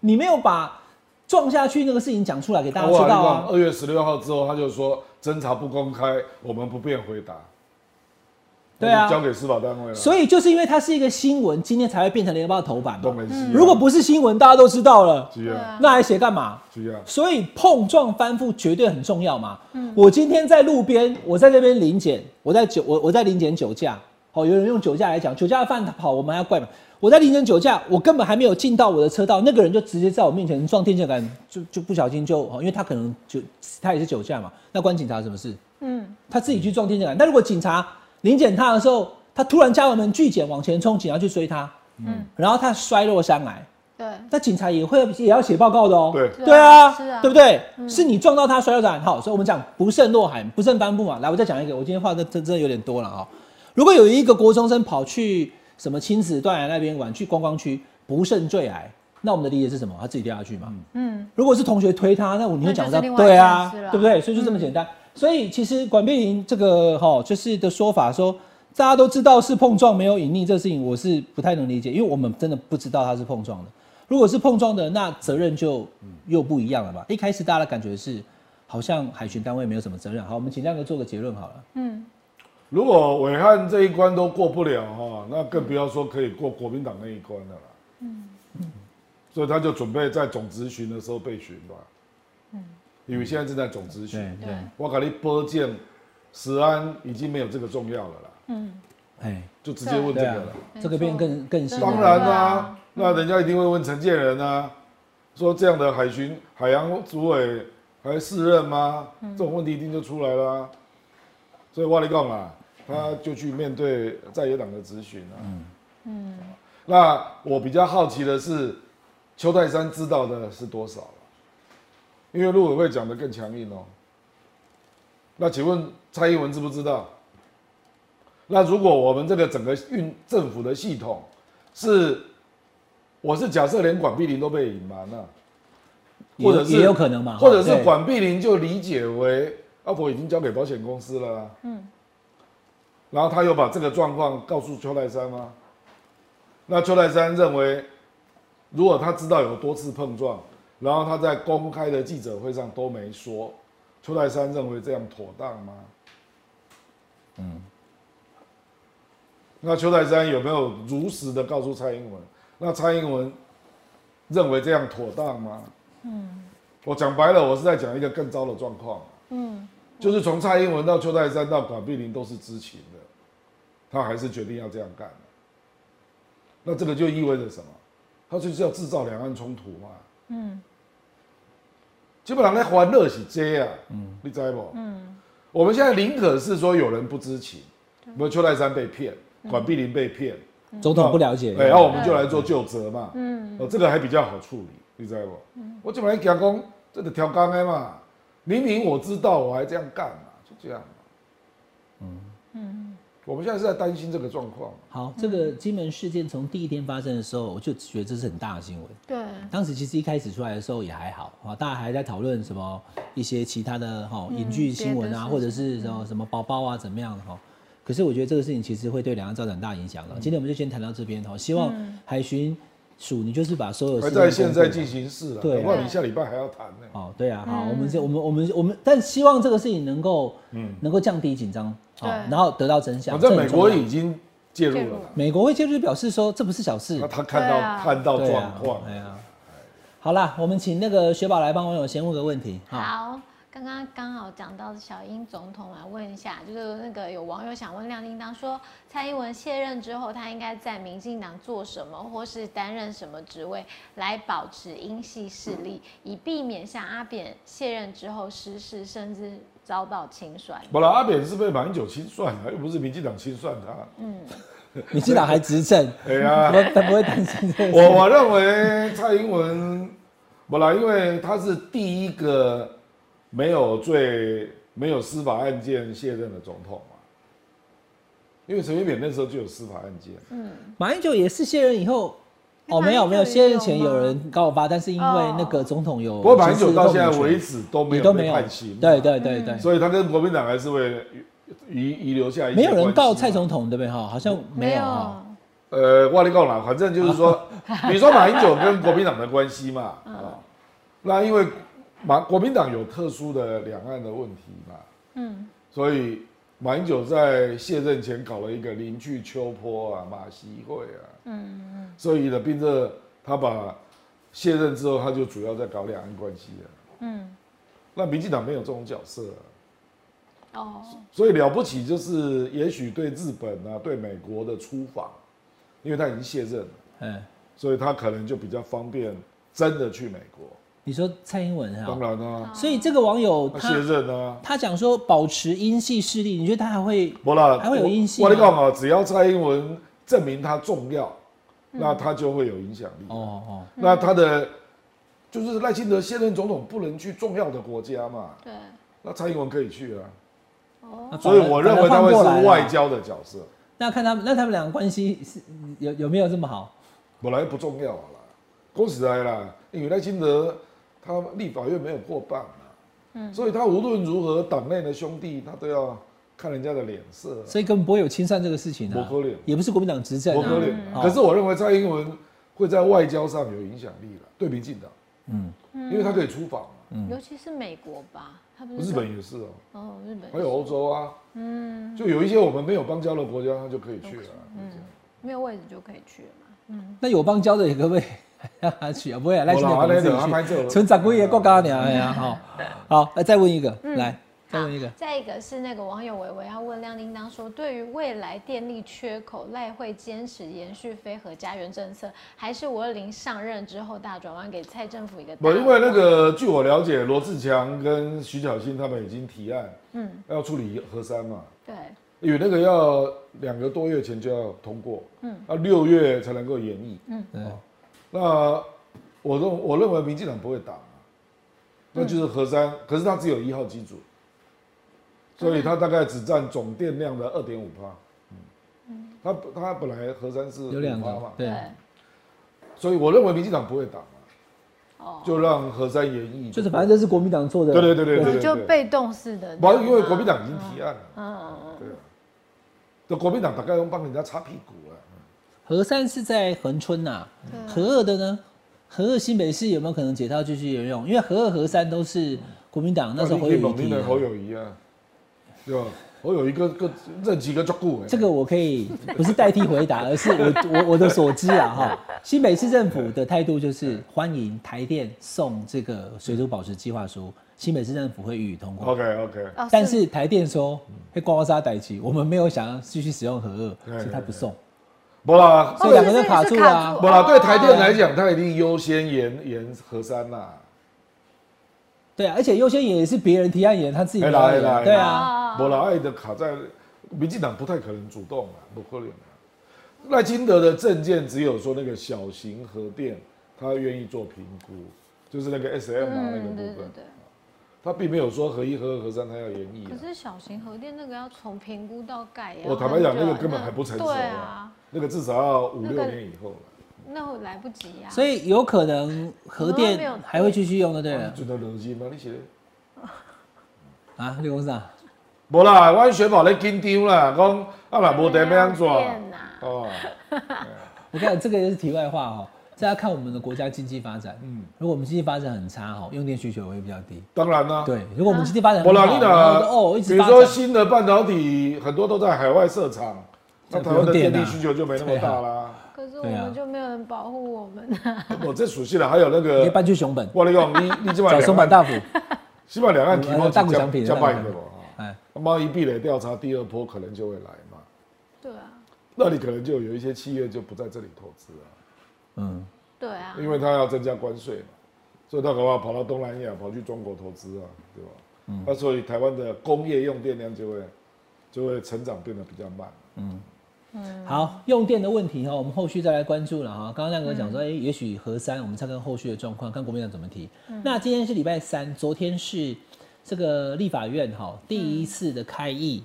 你没有把撞下去那个事情讲出来给大家知道啊。二月十六号之后，他就说侦查不公开，我们不便回答。对啊交给司法单位了。所以就是因为它是一个新闻，今天才会变成联合报头版嘛。啊。如果不是新闻，大家都知道了，是啊，那还写干嘛？是啊，所以碰撞翻覆绝对很重要嘛。嗯我今天在路边，我在这边临检，我在酒我我在临检酒驾。好，有人用酒驾来讲，酒驾的犯跑，我们还要怪嘛？我在凌晨酒驾，我根本还没有进到我的车道，那个人就直接在我面前撞电线杆，就就不小心就，哦因为他可能就他也是酒驾嘛，那关警察什么事？嗯，他自己去撞电线杆。但如果警察临检他的时候，他突然加油门拒检往前冲，警察去追他，嗯，然后他摔落山来，对，那警察也会也要写报告的哦。对。对啊，是啊，对不对？是你撞到他摔落伞，好，所以我们讲不慎落海，不慎颁布嘛。来，我再讲一个，我今天话真真真的有点多了啊、如果有一个国中生跑去什么亲子断崖那边玩，去观光区不慎坠崖，那我们的理解是什么？他自己掉下去嘛。嗯，如果是同学推他，那我你会讲到对啊对不对？所以就这么简单。所以其实管碧玲这个哈、就是的说法说，大家都知道是碰撞没有隐匿这事情，我是不太能理解，因为我们真的不知道它是碰撞的。如果是碰撞的，那责任就又不一样了吧？一开始大家的感觉是，好像海巡单位没有什么责任。好，我们请亮哥做个结论好了。如果伟汉这一关都过不了哈，那更不要说可以过国民党那一关了啦。嗯，所以他就准备在总咨询的时候被询吧。嗯，因为现在正在总咨询，对对，我给你拨件，石安已经没有这个重要了啦，哎，就直接问这个了。，这个变更更新。当然啦、啊。那人家一定会问陈建仁啊，说这样的海巡海洋主委还适任吗？这种问题一定就出来了啊、所以我跟你讲啦，他就去面对在野党的质询啊。嗯那我比较好奇的是，邱泰山知道的是多少了？因为陆委会讲的更强硬哦。那请问蔡英文知不知道？那如果我们这个整个运政府的系统是，我是假设连管碧林都被隐瞒了，或者是也有可能嘛，或者是管碧林就理解为阿婆已经交给保险公司了、啊，嗯，然后他又把这个状况告诉邱泰山吗？那邱泰山认为，如果他知道有多次碰撞，然后他在公开的记者会上都没说，邱泰山认为这样妥当吗？嗯，那邱泰山有没有如实的告诉蔡英文？那蔡英文认为这样妥当吗？嗯，我讲白了，我是在讲一个更糟的状况。嗯，就是从蔡英文到邱泰山到管碧林都是知情的，他还是决定要这样干的。那这个就意味着什么？他就是要制造两岸冲突嘛。嗯，基本上在欢乐是这样，嗯，你知不？嗯，我们现在宁可是说有人不知情，比如邱泰山被骗，管碧林被骗，总统不了解，对，然后我们就来做救责嘛。嗯，哦，这个还比较好处理，你知道不？嗯，我基本上讲讲，这个调纲的嘛，明明我知道，我还这样干嘛？就这样嘛。嗯嗯，我们现在是在担心这个状况。好，这个金门事件从第一天发生的时候，我就觉得这是很大的新闻。对，当时其实一开始出来的时候也还好啊，大家还在讨论什么一些其他的哈影剧新闻啊，或者是什么什么包包啊怎么样的哈。可是我觉得这个事情其实会对两岸造成很大影响了。今天我们就先谈到这边哈，希望海巡署你就是把所有还事情在现在进行式了，对搞不你下礼拜还要谈呢。哦，对啊，好，我们就我们我们我们，但希望这个事情能够嗯能够降低紧张，好，对然后得到真相。反正美国已经介入了，美国会介入表示说这不是小事那，他看到、看到状况，哎呀，好啦，我们请那个雪宝来帮网友先问个问题，好，刚刚刚好讲到小英总统来问一下，就是那个有网友想问亮叮当说，蔡英文卸任之后，他应该在民进党做什么，或是担任什么职位，来保持英系势力，以避免像阿扁卸任之后失势，甚至遭到清算。不了阿扁是被马英九清算的，又不是民进党清算他。嗯民进党还执政，对呀，他他不会担心这个。我我认为蔡英文，不啦，因为他是第一个没有最、没有司法案件卸任的总统嘛。因为陈水扁那时候就有司法案件，嗯。马英九也是卸任以后，哦，没有没有，卸任前有人告发，但是因为哦那个总统有不过马英九到现在为止都没有被也都没有判刑嘛，对对对对，所以他跟国民党还是会遗遗留下一些没有人告蔡总统对不对？哈？好像没有。呃，我跟你讲啦，反正就是说，比如说马英九跟国民党的关系嘛，啊、那因为马国民党有特殊的两岸的问题嘛，嗯，所以马英九在卸任前搞了一个邻居秋坡啊、马习会啊，嗯嗯，所以呢，并着他把卸任之后，他就主要在搞两岸关系了，嗯，那民进党没有这种角色、啊，哦，所以了不起就是也许对日本啊、对美国的出访，因为他已经卸任了，嗯，所以他可能就比较方便真的去美国。你说蔡英文当？然啊，所以这个网友他卸任啊，他讲说保持英系势力，你觉得他还会不啦，还会有英系我吗跟你讲啊，只要蔡英文证明他重要，那他就会有影响力。哦哦，那他的就是赖清德现任总统不能去重要的国家嘛，对，那蔡英文可以去啊。哦所以我认为他会是外交的角色，那看他们，那他们两个关系是有有没有这么好？本来不重要啦。恭喜来啦，因为赖清德他立法院没有过半嘛，嗯，所以他无论如何党内的兄弟他都要看人家的脸色。啊，所以根本不会有清算这个事情啊。也不是国民党执政啊。不可能。嗯。可是我认为蔡英文会在外交上有影响力了，对民进党，嗯，因为他可以出访嘛，尤其是美国吧，他不是日本也是哦，哦，日本还有欧洲啊，嗯，就有一些我们没有邦交的国家，他就可以去了。嗯，没有位置就可以去了嘛。嗯。那有邦交的也可不可以去啊？不会啊，赖清德好啦可能自己那就安排这个去，存长归也够高娘哎呀，好，好，来再问一个，来再问一个，再一个是那个网友维维要问亮叮当说，对于未来电力缺口，赖会坚持延续非核家园政策，还是五二零上任之后大转弯给蔡政府一个大不，因为那个据我了解，罗志强跟徐小新他们已经提案，嗯，要处理核三嘛，对。因为那个要两个多月前就要通过，嗯，要六月才能够演绎，嗯，对那我认我认为民进党不会挡啊，那就是核三，可是它只有一号机组，所以它大概只占总电量的二点五帕，他他本来核三是有两五趴嘛，，对，所以我认为民进党不会打嘛，哦，就让核三演绎，就是反正这是国民党做的，对对对对对对，就被动式的这不，因为国民党已经提案了，嗯，嗯嗯。对啊，就国民党大概用帮人家擦屁股啊，核三是在恒春呐、嗯，核二的呢？核二新北市有没有可能解套继续沿用？因为核二、核三都是国民党那时候侯友谊提的。侯友谊啊，对吧？侯友谊个个任几个足久这个我可以不是代替回答，而是我我我的所知啊哈。新北市政府的态度就是欢迎台电送这个水土保持计划书，新北市政府会予以通过。OK OK，哦但是台电说会刮刮沙代期，我们没有想要继续使用核二，所以他不送。不啦，所以两个人卡住了啊不啦，对台电来讲，它一定优先延延核三啦。对啊，而且优先延也是别人提案延，他自己没有演哎啦哎啦对啊，不啦，爱的卡在民进党不太可能主动啊，不可能啊。赖清德的证件只有说那个小型核电，他愿意做评估，就是那个 SM 啊那个嗯，部分。对对，对。他并没有说合一、核二、核三他要延役啊。可是小型核电那个要从评估到盖呀，我坦白讲，那个根本还不成熟啊，，那个至少要五六年以后了。那会来不及呀。所以有可能核电还会继续用的，对了觉得热心吗？你写的？啊，六公上。无啦，我选宝咧紧张啦，讲啊若无电要安怎？电呐哦，我看这个也是题外话哈，这要看我们的国家经济发展。嗯，如果我们经济发展很差哈，用电需求会比较低。当然啦。对，如果我们经济发展无啦，很好，你然后若哦一比如说新的半导体很多都在海外设厂，那台湾的电力需求就没那么大啦。可是我们就没有人保护我们啊。我这熟悉了，还有那个，搬去熊本，我跟你讲，你你今晚找松坂大辅。起码两岸提供大股商品加大股商品卖的嘛。哎，贸易壁垒调查第二波可能就会来嘛，对啊，那你可能就有一些企业就不在这里投资啊，嗯，对啊，因为他要增加关税嘛，所以他可能跑到东南亚，跑去中国投资啊，对吧？嗯那所以台湾的工业用电量就会就会成长变得比较慢。好，用电的问题哈，我们后续再来关注了哈。刚刚亮哥讲说，哎、也许核三，我们再看后续的状况，看国民党怎么提。那今天是礼拜三，昨天是这个立法院哈第一次的开议，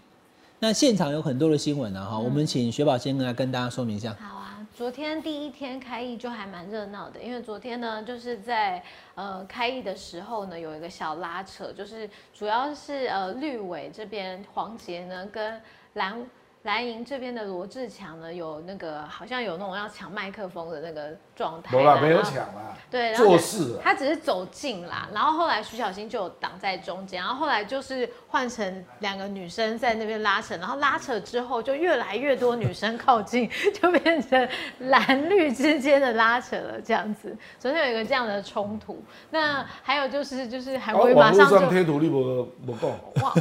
那现场有很多的新闻呢哈，我们请雪宝先来跟大家说明一下。好啊，昨天第一天开议就还蛮热闹的，因为昨天呢，就是在呃开议的时候呢，有一个小拉扯，就是主要是呃绿委这边黄杰呢跟蓝蓝营这边的罗志强呢，有那个好像有那种要抢麦克风的那个状态啦，没啦，没有抢啦，对，然后做事啊。他只是走近啦，然后后来徐小新就有挡在中间，然后后来就是换成两个女生在那边拉扯，然后拉扯之后就越来越多女生靠近，就变成蓝绿之间的拉扯了这样子。昨天有一个这样的冲突，那还有就是就是韩啊国瑜马上就上贴图你无无讲，哇，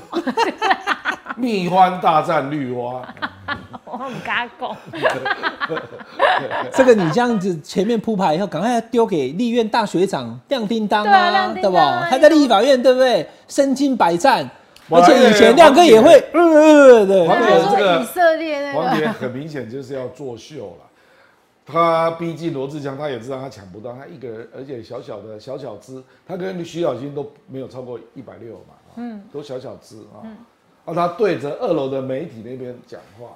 蜜獾大战绿蛙，我很敢讲，这个你这样子前面铺排以后，赶快丢给立院大学长亮叮当对啊对不？啊他在立法院对不对？身经百战，而且以前亮哥也会，呃，呃对黄他姐这个以色列那黄个，杰很明显就是要作秀了。他逼近罗志祥，他也知道他抢不到，他一个人，而且小小的小小只，他跟徐小新都没有超过一百六嘛，嗯，都小小只啊。啊，他对着二楼的媒体那边讲话，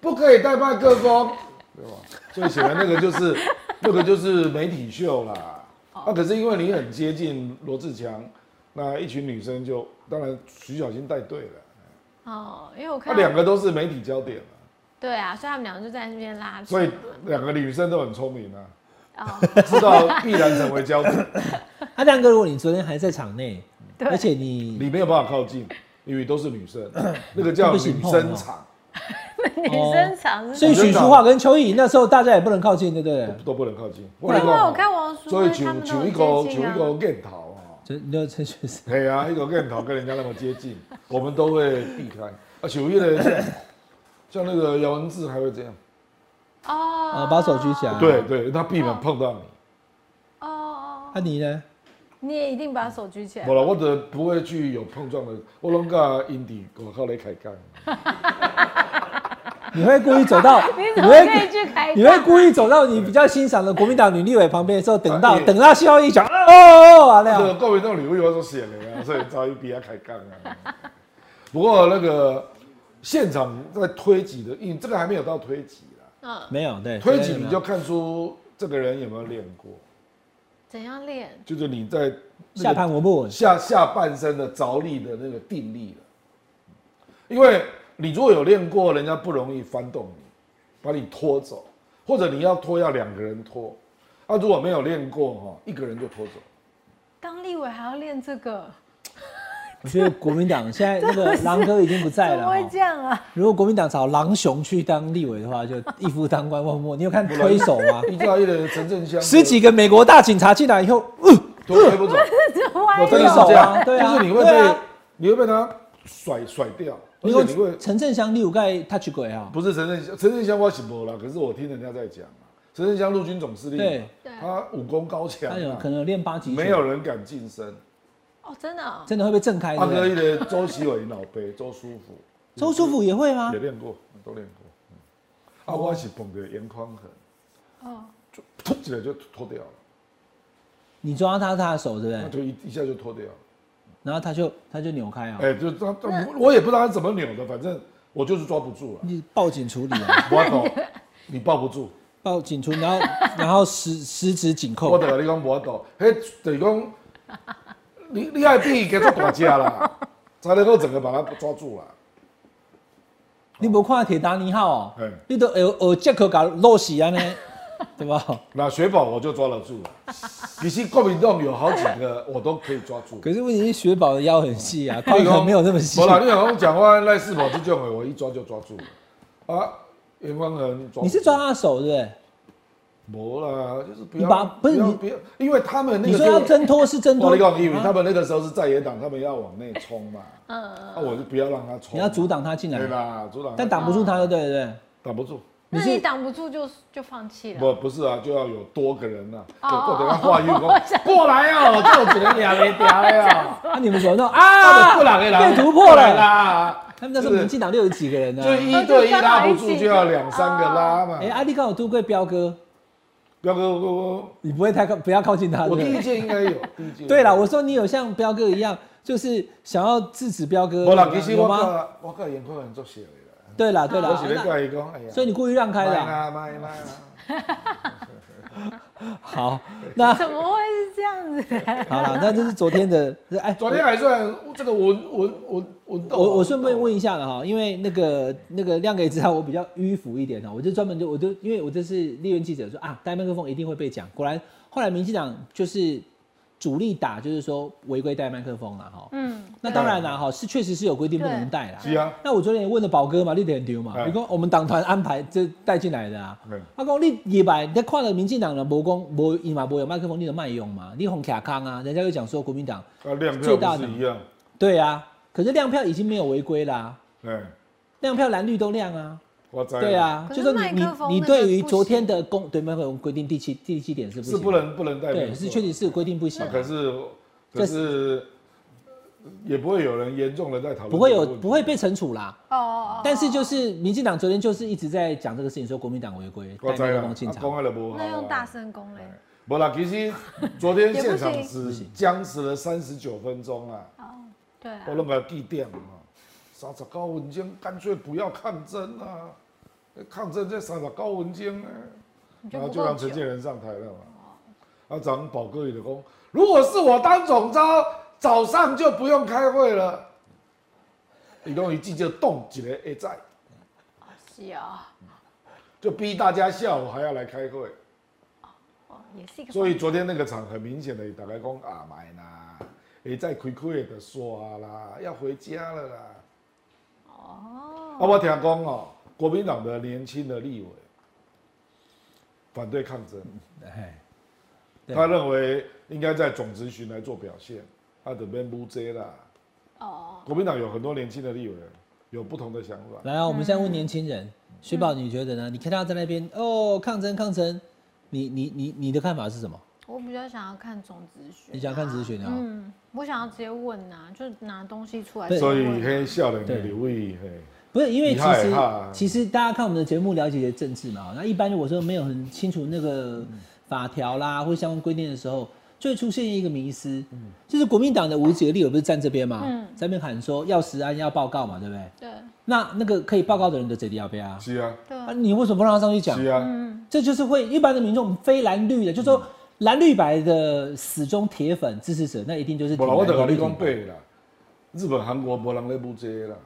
不可以带麦克风，对吧？所以显然那个就是那个就是媒体秀啦。啊，可是因为你很接近罗志强，那一群女生就当然徐小新带队了，哦，因为我看到两个都是媒体焦点了。对啊，所以他们两个就在那边拉扯，所以两个女生都很聪明啊，哦，知道必然成为焦点，啊，亮哥，如果你昨天还在场内，而且你你没有办法靠近，因为都是女生，那个叫女生场，女生场是所以许淑桦跟邱意那时候大家也不能靠近，对不对？都都不能靠近。不然因为我看王叔所以慧他们都像像一很个像一个接近啊。箭头啊，就你要陈学生，对啊，一个箭头跟人家那么接近，我们都会避开。啊，像一的像像那个姚文智还会这样，哦呃把手举起来对对，他避免碰到你。哦哦，那你呢？你也一定把手举起来无。啦，我的不会去有碰撞的，我拢甲因弟外口咧开杠。你会故意走到，你你会去开？你会故意走到你比较欣赏的国民党女立委旁边的时候，等到等到笑一讲，哦哦哦，完这个了，国民党女为我所写了啊，所以早已比他开杠啊。不过那个现场在推挤的，因为这个还没有到推挤啦，嗯，没有对推挤你就看出这个人有没有练过，怎样练？就是你在那个下盘稳不稳？下下半身的着力的那个定力了。因为你如果有练过，人家不容易翻动你，把你拖走，或者你要拖要两个人拖，啊，如果没有练过哈，一个人就拖走。当立委还要练这个，我觉得国民党现在 那个狼哥已经不在了怎么会这。样啊？如果国民党找狼雄去当立委的话，就一夫当关万莫。你有看推手吗？依照一的陈正香十几个美国大警察进来以后，呃都推不走，我推手啊，对啊就是你会被啊你会被他甩甩掉，而你会说陈振香、立武盖 touch 鬼啊？不是陈正香，陈正香我是没啦，可是我听人家在讲啊，陈正香陆军总司令，对，他武功高强啊他有可，能有练八级拳，没有人敢近身。哦，真的哦，真的会被震开。阿哥一的周习伟老辈周叔父周叔父也会吗也？练过，都练过。嗯啊，我是碰的严宽痕，哦，就突起来就脱掉了，你抓他他的手，对不对？那就一一下就脱掉了。然后他就他就扭开啊，哎，就他他我也不知道他怎么扭的，反正我就是抓不住了。你报警处理啊，我懂，你抱不住，报警处理，然后然后十十指紧扣我，得你讲我懂，嘿，等于讲你你爱比给做大家啦，才能够整个把它抓住啦。你无看铁达尼号哦哎，你都有有借口搞落死啊呢，对吧？那雪宝我就抓得住了，其实国民党有好几个我都可以抓住。可是问题是雪宝的腰很细啊，髋可没有那么细无。啦，你讲讲讲话赖世宝这种的，我一抓就抓住了。啊，严光恒抓你是抓他手对不对？没啦，就是不你要把不是你要不要，因为他们那你个你说要挣脱是挣脱，我跟你讲，因为啊他们那个时候是在野党，他们要往内冲嘛，嗯，那，我就不要让他冲，你要阻挡他进来，对啦，阻挡，但挡不住他，对不对？对？挡不住。那你挡不住就就放弃了。不不是啊，就要有多个人呐，哦我等他话语讲 过来哦，就只能两个条的哦，那你们怎么弄他啊？们不两个人被突破了，啦，他们那时候民进党六十几个人呢。就一对一拉不住，就要两三个拉嘛哎，。阿弟刚好都贵彪哥，彪哥，我我你不会太靠，不要靠近他。我第一届应该有，第一届。对了，我说你有像彪哥一样，就是想要制止彪哥，我啦，其实我有吗？个我个严宽很做小的啦，对啦对了，我是咧那怪伊讲，哎呀，所以你故意让开的 好，那怎么会是这样子？好了，那这是昨天的，哎，昨天还算这个文文文文斗啊。我我顺便问一下了哈，因为那个那个亮哥也知道我比较迂腐一点哈，我就专门就我就因为我这是立院记者说啊，带麦克风一定会被讲，果然后来民进党就是主力打，就是说违规带麦克风了哈。嗯，那当然啦哈，是确实是有规定不能带啦。是啊，那我昨天也问了宝哥嘛，你点丢嘛？哎你说我们党团安排这带进来的啊嗯。他讲你也摆，你看了民进党的无讲无伊嘛无有麦克风，你的卖用嘛？你红卡康啊，人家又讲说国民党啊量票最大的一样，对啊，可是亮票已经没有违规啦，哎，亮票蓝绿都亮啊。我知对，啊，就是你你你那个对于昨天的公对麦克风规定第七第七点是不行，是不能不能带，对，是确实是有规定不行。啊。可是可是也不会有人严重的在讨论，不会有不会被惩处啦。哦哦哦，但是就是民进党昨天就是一直在讲这个事情，说国民党违规带麦克风进，场。啊讲的无好啊。那用大声公嘞。不啦，其实昨天现场行只僵持了三十九分钟啊，哦，对啊。我，弄个地点嘛，三十九分钟，干脆不要抗争啊，抗争这三十九分钟呢，然后就让。陈建仁上台了嘛。啊，咱宝哥也的讲，如果是我当总召，早上就不用开会了。你讲一记就动起来，哎在，是啊，就逼大家下午还要来开会。哦，也是一个。所以昨天那个场很明显的，大概讲啊买啦，也在亏亏的刷啦，要回家了啦。哦，啊，我听讲哦，国民党的年轻的立委反对抗争，哎，他认为应该在总咨询来做表现，他的边不 J 啦。哦，国民党有很多年轻的立委有不同的想法，来啊，我们现在问年轻人，雪宝你觉得呢？你看他在那边哦抗争抗争，你你你你的看法是什么？我比较想要看总咨询。你想看咨询啊？嗯，我想要直接问呐，就拿东西出来。所以黑笑脸的对刘伟嘿，不是，因为其实其实大家看我们的节目了解政治嘛，那一般如果说没有很清楚那个法条啦或相关规定的时候，就会出现一个迷思，就是国民党的五十几个立委不是站这边嘛，嗯。在那边喊说要实案要报告嘛，对不对？对。那那个可以报告的人的嘴里要不要？啊？是啊，对啊，你为什么不让他上去讲？是？啊，嗯。这就是会一般的民众非蓝绿的，就说蓝绿白的死忠铁粉支持者，那一定就是无啦，我就跟你讲挺白啦，日本、韩国无人咧补这个啦。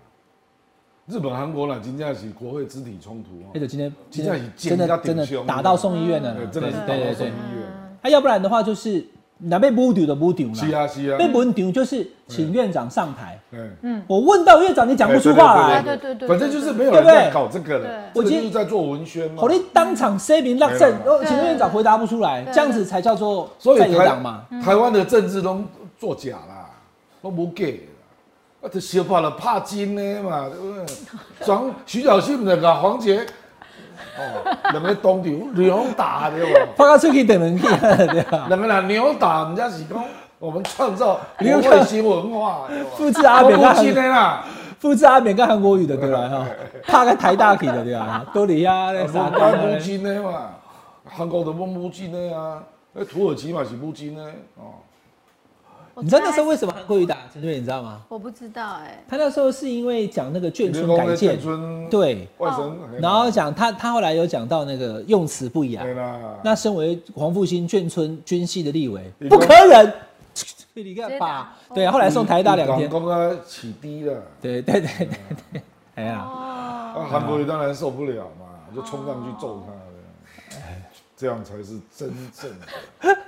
日本、韩国啦，真正是国会肢体冲突哦那，就今天真的是真的真的打到送医院了真的是打到送医。院。他要不然的话就是那被不丢的不丢是啦，啊是啊，被不丢就是请院长上台。嗯，我问到院长，你讲不出话来，对对对对反正就是没有在搞这个了，我今天就在做文宣嘛。我。你当场 say 明落正，对哦，请院长回答不出来，对这样子才叫做所以在野党台嘛。台湾的政治都作假啦，都不假。啦。啊，这小怕了怕金的嘛，对不对？双徐小新那个黄杰，哦，两个当场扭打对吧？发到出去等人去，对吧？两个人扭打，人家是讲我们创造流行新文化？复制阿扁跟不金韩的啦，复制阿扁跟韩国语的对吧？哈，怕个台大去的对吧？都里啊，那啊啥不干不金的嘛，韩国的不不金的啊，那土耳其嘛是母金的哦。你知道那时候为什么韩国瑜打陈水扁？你知道吗？我不知道哎，他那时候是因为讲那个眷村改建，村对，外省，然后讲他他后来有讲到那个用词不雅对，啦，那身为黄复兴眷村军系的立委，不可忍，你看吧打，对啊，后来送台大两天，讲啊起低了，对对对对对，哎呀，哦，那韩国瑜当然受不了嘛，就冲上去揍他的，这样才是真正的。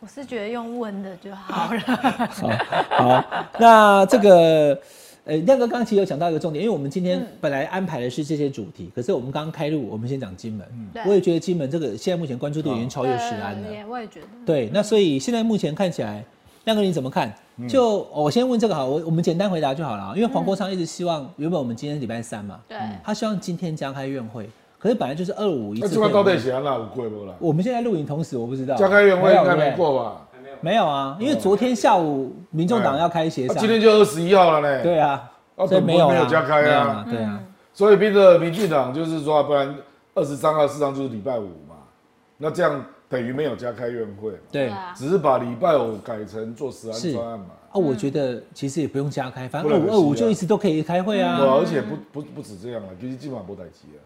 我是觉得用问的就好了。好，那这个。呃，亮哥刚刚其实有讲到一个重点，因为我们今天本来安排的是这些主题，可是我们刚刚开录，我们先讲金门。嗯我也觉得金门这个现在目前关注度已经超越石安了。我也觉得。对，那所以现在目前看起来，亮哥你怎么看？就我先问这个好，我我们简单回答就好了啊。因为黄国昌一直希望，原本我们今天礼拜三嘛，对，他希望今天加开院会，可是本来就是二五一那这个到。底是安啦有过不啦？我们现在录影同时，我不知道加开院会应该没有对不对过吧？没有啊，因为昨天下午民众党要开协啊商，今天就二十一号了呢。对啊，啊所以没有啦没有加开啊对啊，所以逼着民进党就是说，不然二十三号事实上就是礼拜五嘛，那这样等于没有加开院会，对啊，只是把礼拜五改成做实案是专案嘛。啊，我觉得其实也不用加开，反正二五二五就一直都可以开会对啊。而且不不不止这样了，其实基本上不待机啊。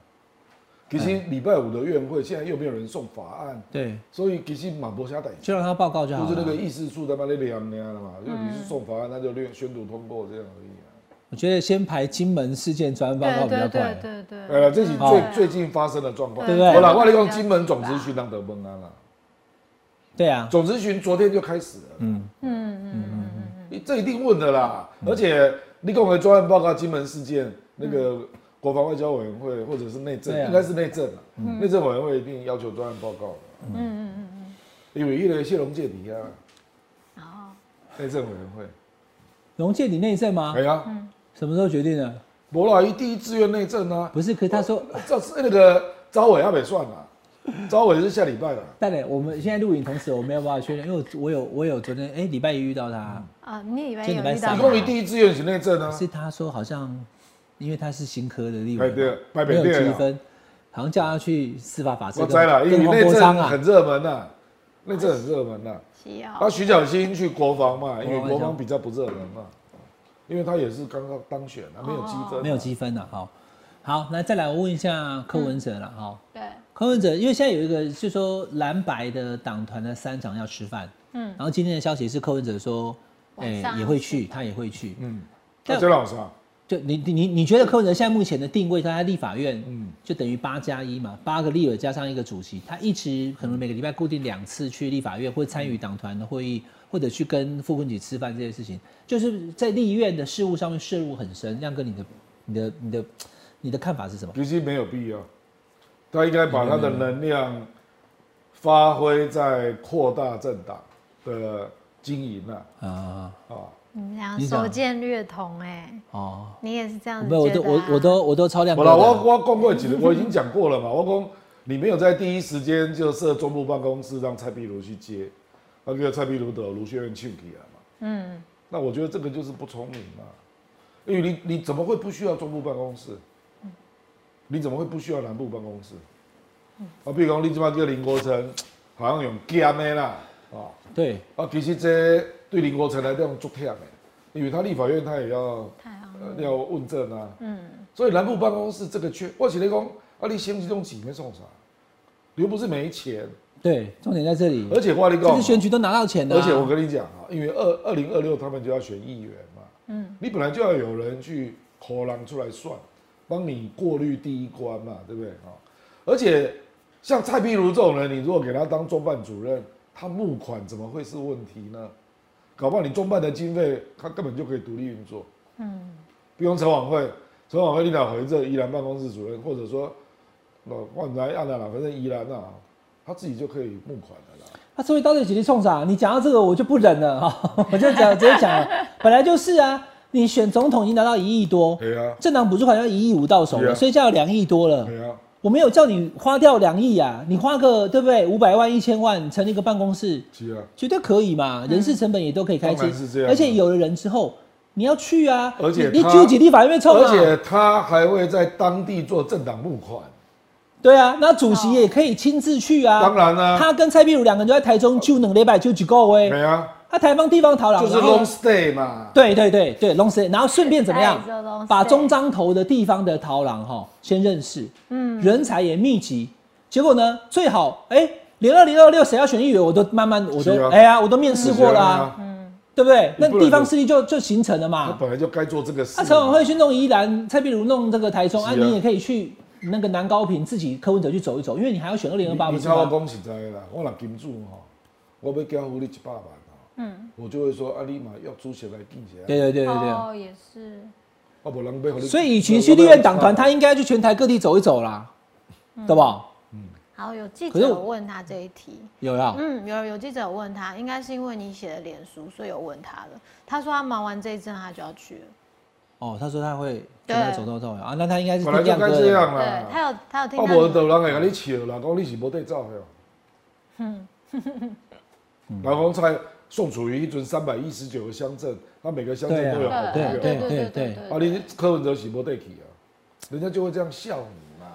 其实礼拜五的院会现在又没有人送法案，对，所以其实马博下待机，就让他报告就好了。就是那个议事处他妈的量那样的嘛，就你是送法案，那就宣宣读通过这样而已啊。我觉得先排金门事件专案报告对对比较快。对。对对。哎呀，这是哦。最最近发生的状况，对不对？好了，我来用金门总咨询当得崩安了，对啊，总咨询昨天就开始了，嗯，嗯嗯嗯嗯。这一定问的啦。而且你讲的专案报告金门事件，那个国防外交委员会或者是内政，对啊。应该是内政啊，内政委员会一定要求专案报告的，嗯嗯嗯嗯。因为一个谢龙介底下嗯。哦，内政委员会，龙介你内政吗？哎？呀，什么时候决定的？博老一第一志愿内政啊，不是，可是他说，这是那个招委要没算了，招委是下礼拜了。蛋磊，我们现在录影同时，我没有办法确认，因为我我有我有昨天哎礼拜一遇到他，啊，你礼拜一遇到三你吗讲你第一志愿是内政啊，是他说好像因为他是新科的立委没有。积分，好像叫他去司法法制跟我栽了，因为跟黄内国昌啊政很，热门呐，内政很热门呐。需要那徐小新去国防嘛，因为国防比较不热门嘛，因为他也是刚刚当选他，没有积分，没有积分了，好，好，那再来我问一下柯文哲了，哈。对，柯文哲，因为现在有一个是说蓝白的党团的三长要吃饭，嗯然后今天的消息是柯文哲说，哎、也会去，他也会去。嗯，但那这老啥？就你你你你觉得柯文哲现在目前的定位，他在立法院，嗯就等于八加一嘛，八个立委加上一个主席，他一直可能每个礼拜固定两次去立法院，会参与党团的会议，或者去跟傅昆萁吃饭这些事情，就是在立院的事务上面涉入很深。亮哥，你的你的你的你的看法是什么？其实没有必要，他应该把他的能量发挥在扩大政党的经营啊啊、啊，你们俩你讲。手剑略同哎，哦，你也是这样子没有，我都我我都我都超量。我了，我我讲过几次，我已经讲过了嘛，我讲你没有在第一时间就设中部办公室让蔡壁如去接，那个蔡壁如的卢学院庆起来嘛。嗯。那我觉得这个就是不聪明嘛，因为你你怎么会不需要中部办公室？你怎么会不需要南部办公室？啊，比如讲你这边叫林国成，好像用 g 的啦，啊对，啊，其实这对林国成来讲足忝的，因为他立法院他也要呃要问政啊，嗯，所以南部办公室这个缺，我是在讲啊，你先这种钱要送啥？你又不是没钱，对，重点在这里。而且我跟你讲这次，选举都拿到钱的、啊，而且我跟你讲啊，因为二二零二六他们就要选议员嘛，嗯，你本来就要有人去口狼出来算，帮你过滤第一关嘛，对不对啊？而且像蔡壁如这种人，你如果给他当中办主任，他募款怎么会是问题呢？搞不好你中办的经费，他根本就可以独立运作，嗯，不用陈晚会，陈晚会你俩回这宜兰办公室主任，或者说那万来按哪啦，反正宜兰啊，他自己就可以募款的啦。他所以到底几力冲啥？你讲到这个我就不忍了哈，我就讲直接讲了，本来就是啊，你选总统已经拿到一亿多，对啊，政党补助款要一亿五到手了，啊所以就要两亿多了。对啊，我没有叫你花掉两亿啊，你花个对不对？五百万、一千万成立一个办公室。绝对可以嘛，人事成本也都可以开支当然是这样，而且有了人之后，你要去啊，而且他你你纠结立法院冲啊，而且他还会在当地做政党募款，对啊，那主席也可以亲自去啊。当然啦、他跟蔡壁如两个人就在台中就两礼拜就几个位，没啊，他台方地方讨壤，就是 long stay 嘛，对对对对 long stay，然后顺便怎么样把中彰投的地方的桃廊哈先认识，嗯，人才也密集，结果呢最好哎，零二零二六谁要选议员，我都慢慢我都哎呀我都面试过了啊，啊，对不对？那地方势力就就形成了他嘛。本来就该做这个事那嘛。陈晚会去弄宜兰，蔡壁如弄这个台中，啊，你也可以去那个南高平自己柯文哲去走一走，因为你还要选二零二八，你你叫我吗？讲实在的啦，我若金主吼，我要交付你一百万吼，嗯，我就会说啊，你嘛要主席来进一下，对对对对对。哦，也是，我无人要互你。所以，与其去立院党团，他应该去全台各地走一走啦，对吧？好，有记者有问他这一题，有呀，嗯，有有记者有问他，应该是因为你写的脸书，所以有问他的。他说他忙完这一阵，他就要去了。哦，他说他会跟他走走走啊，那他应该是本来就该。这样对。他有他有听我到你无就人会甲你笑啦，讲你是无得走的。嗯，然后才宋楚瑜一尊三百一十九个乡镇，他每个乡镇都有好朋对友。对对对啊，你柯文哲是无得去啊，人家就会这样笑你嘛。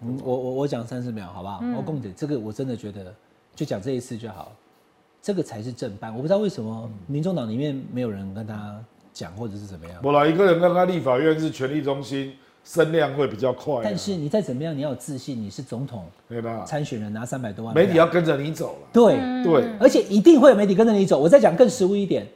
嗯，我我我讲三十秒好不好？我共姐这个我真的觉得就讲这一次就好，这个才是正办。我不知道为什么民众党里面没有人跟他讲，或者是怎么样。我来，一个人刚刚立法院是权力中心，声量会比较快啊。但是你再怎么样，你要有自信，你是总统对吧？参选人拿三百多万，媒体要跟着你走了。对。对，而且一定会有媒体跟着你走。我再讲更实务一点，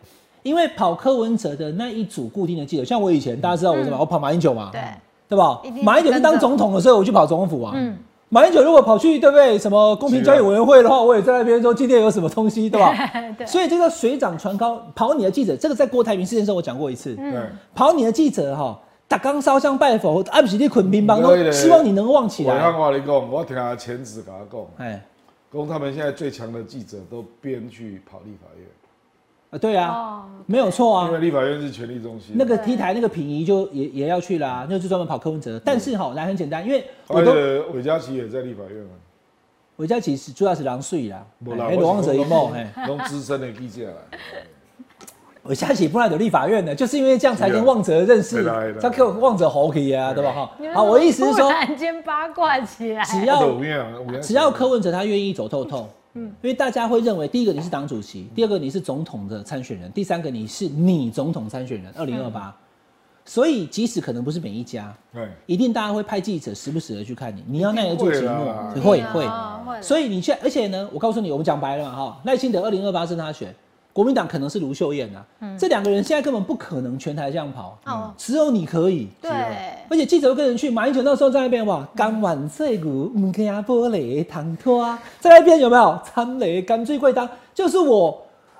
因为跑柯文哲的那一组固定的记者，像我以前大家知道我什么，我跑马英九嘛，对，对吧马英九是当总统的时候，我去跑总统府啊。嗯马英九如果跑去对不对？什么公平交易委员会的话，我也在那边说今天有什么东西，对吧？对所以这个水涨船高，跑你的记者，这个在郭台铭事件的时候我讲过一次，嗯对，跑你的记者哈，打刚烧香拜佛，啊不是你捆乒乓对的都希望你能旺起来我看来。我跟你讲，我听他前子跟他讲，哎，讲他们现在最强的记者都编去跑立法院，啊对啊，哦，没有错啊因。为立法院是权力中心。那个对 T 台那个品仪就也也要去啦，那就专门跑柯文哲。但是哈，来很简单，因为我而都且韦佳琪也在立法院啊，韦家其是主要是狼睡啦，哎，罗旺哲一梦，哎，用资深的记者来。韦家琪不然有立法院的，就是因为这样才跟旺哲认识才跟旺哲好起啊，对吧？哈好，我意思是突 说，然间八卦起来，只要？只要柯文哲他愿意走透透，嗯，因为大家会认为，第一个你是党主席，第二个你是总统的参选人，第三个你是你总统参选人，二零二八，所以即使可能不是每一家，对，一定大家会派记者时不时的去看你，你要耐得住寂寞，会会。所以你去，而且呢，我告诉你，我们讲白了嘛，哈，赖清德二零二八是他选，国民党可能是卢秀燕啊，这两个人现在根本不可能全台这样跑，哦，只有你可以。对，而且记者会跟人去，马英九那时候在那边哇，甘碗碎骨，唔给阿波雷糖托啊，在那边有没有参雷干脆贵当？就是我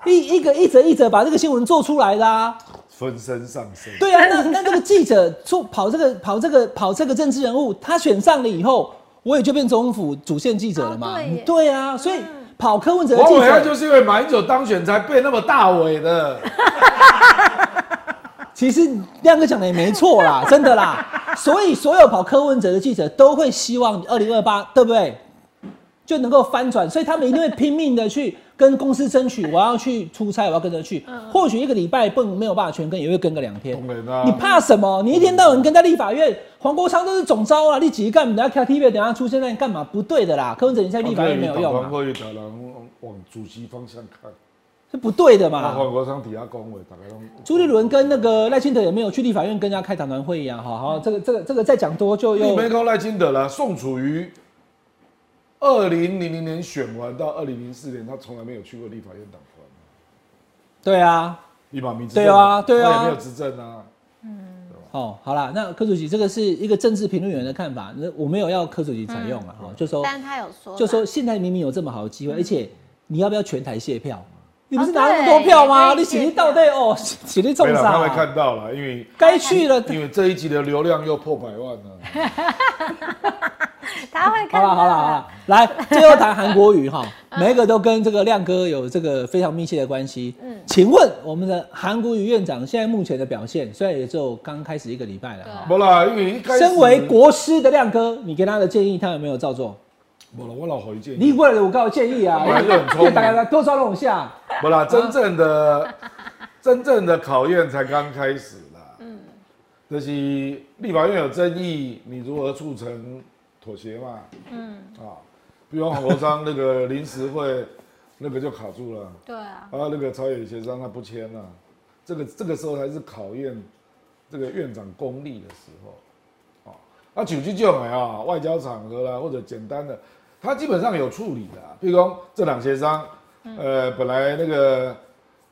一一个一则一则把这个新闻做出来的啊。分身上身。对啊，那那这个记者做跑这个跑这个跑这个政治人物，他选上了以后，我也就变总统府主线记者了嘛。对啊，所以跑柯文哲的记王伟就者，是因为马英九当选才变那么大尾的。其实亮哥讲的也没错啦，真的啦。所以所有跑柯文哲的记者都会希望二零二八，对不对？就能够翻转，所以他们一定会拼命的去跟公司争取，我要去出差，我要跟着去。或许一个礼拜不没有办法全跟，也会跟个两天。啊你怕什么？你一天到晚跟在立法院，黄国昌都是总招啊，你几干？等下 KTV 等下出现在干嘛？不对的啦，柯文哲你在立法院没有用啊，会打人往主席方向看，是不对的嘛。黄国昌底下恭维，大概都朱立伦跟那个赖清德也没有去立法院跟人家开党团会议啊。好好，这个这个这个再讲多就又你没讲赖清德啦，宋楚瑜，二零零零年选完到二零零四年，他从来没有去过立法院党团，对啊。立马名字对啊对啊。他也没有执政啊，嗯。哦，好啦，那柯主席这个是一个政治评论员的看法，那我没有要柯主席采用啊，哈、就说但他有说，就说现在明明有这么好的机会，而且你要不要全台卸票？你不是哦拿那么多票吗？对你起立到底哦，起立重没了，他会，看到了，因为该去了。因为这一集的流量又破百万了。他会看到。好了好了好了，来最后谈韩国语哈，嗯。每一个都跟这个亮哥有这个非常密切的关系。嗯，请问我们的韩国瑜院长现在目前的表现，虽然也只有刚开始一个礼拜了哈，不啦，因为一开始身为国师的亮哥，你给他的建议，他有没有照做？不啦，我老好一建议，你过来我告诉建议啊，本来就很聪明。大家多抓拢下。不啦，真正的 真正的考验才刚开始啦。嗯，就是立法院有争议，你如何促成妥协嘛？嗯，啊，比如黄国昌那个临时会，那个就卡住了，对啊，啊，那个朝野协商他不签了，这个这个时候才是考验这个院长功力的时候。啊，那九七就没啊，外交场合啦，或者简单的，他基本上有处理的啊。譬如说这两协商，呃，本来那个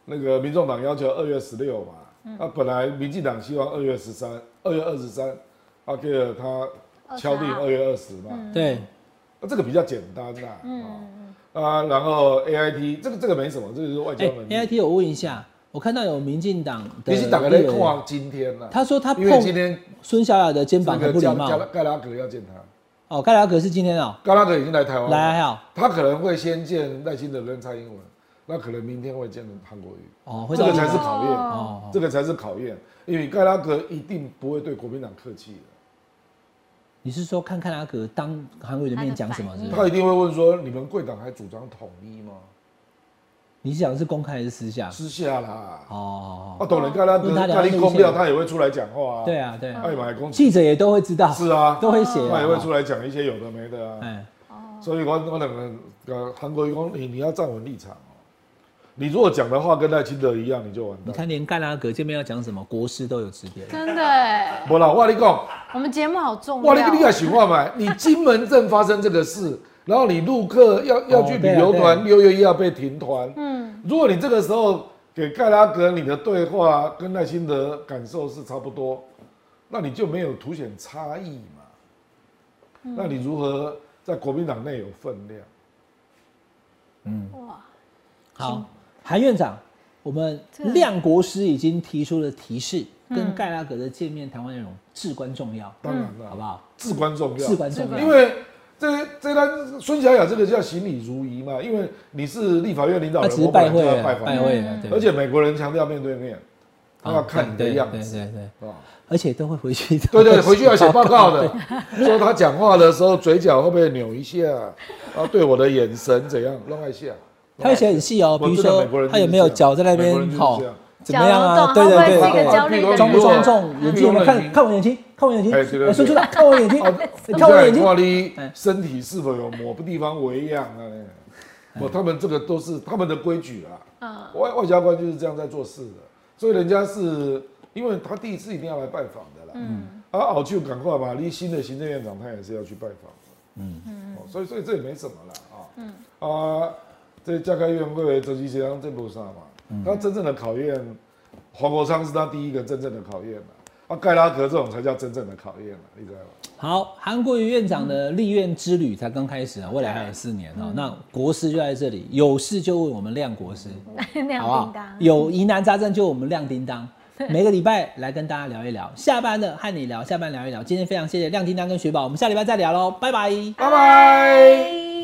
那个民众党要求二月十六嘛，那、本来民进党希望二月十三、二月二十三，阿 K 尔他敲定二月二十嘛，对，那这个比较简单啦。啊，啊，然后 A I T 这个这个没什么，这个就是外交哎能力。，A I T 我问一下，我看到有民进党的其实打开看今天呢，他说他因为今天孙小雅的肩膀很不礼貌。拉盖拉格要见他，哦，盖拉格是今天哦，盖拉格已经来台湾了，来还好他可能会先见耐心的跟蔡英文，那可能明天会见韩国瑜，哦，会这个才是考验，哦，这个才是考验，因为盖拉格一定不会对国民党客气的，你是说看看阿格当韩国瑜的面讲什么？是不是？他一定会问说，你们贵党还主张统一吗？你是讲的是公开还是私下？私下啦，哦，啊，懂了，盖拉格问他聊盖利路线空掉，他也会出来讲话啊，对，啊，对啊，他也买公记者也都会知道，是啊，都会写啊，他也会出来讲一些有的没的啊，哎，所以我我两个呃韩国瑜讲你你要站稳立场哦，你如果讲的话跟赖清德一样，你就完蛋。你看连盖拉格这边要讲什么国师都有指点。真的哎，不啦，我跟你讲，我们节目好重要。哇，你你敢想话嘛？你金门镇发生这个事，然后你陆客要要去旅游团，六月一号被停团。嗯，如果你这个时候给盖拉格你的对话跟赖清德感受是差不多，那你就没有凸显差异嘛？那你如何在国民党内有分量？嗯哇，好，韩院长，我们亮国师已经提出了提示，跟盖拉格的见面谈话内容至关重要，当然了，好不好？至关重要，至关重要，因为这这单孙小雅这个叫行礼如仪嘛，因为你是立法院领导人，他只是我拜会拜访。拜会而且美国人强调面对面，他要看你的样子，对对对对，啊，而且都会回去，对对，回去要写报告的，说他讲话的时候嘴角会不会扭一下，然后对我的眼神怎样，弄一下，他会写很细哦，比如说他有没有脚在那边好怎么样啊？对对对装不人庄重，眼睛有没有看？看我眼睛，看我眼睛，哎对对对哎孙处长看我眼睛，看我眼睛，看你哎。身体是否有某个地方为样啊？不，他们这个都是他们的规矩啊。嗯，外外交官就是这样在做事的，所以人家是因为他第一次一定要来拜访的啦。嗯，啊，奥就赶快嘛，离新的行政院长他也是要去拜访的。嗯。嗯，所以所以这也没什么了啊。嗯。啊，这加开院会周吉祥这部上嘛，他真正的考验，黄国昌是他第一个真正的考验了。啊，盖拉格这种才叫真正的考验了，你知道吗？好，韩国瑜院长的立院之旅才刚开始啊，未来还有四年哦。那国师就在这里，有事就问我们亮国师，亮好不好叮当？，有疑难杂症就我们亮叮当，每个礼拜来跟大家聊一聊。下班的和你聊，下班聊一聊。今天非常谢谢亮叮当跟雪宝，我们下礼拜再聊喽，拜拜。拜拜，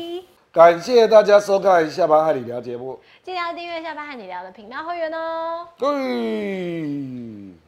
感谢大家收看下班和你聊节目。记得要订阅下班和你聊的频道会员哦。对。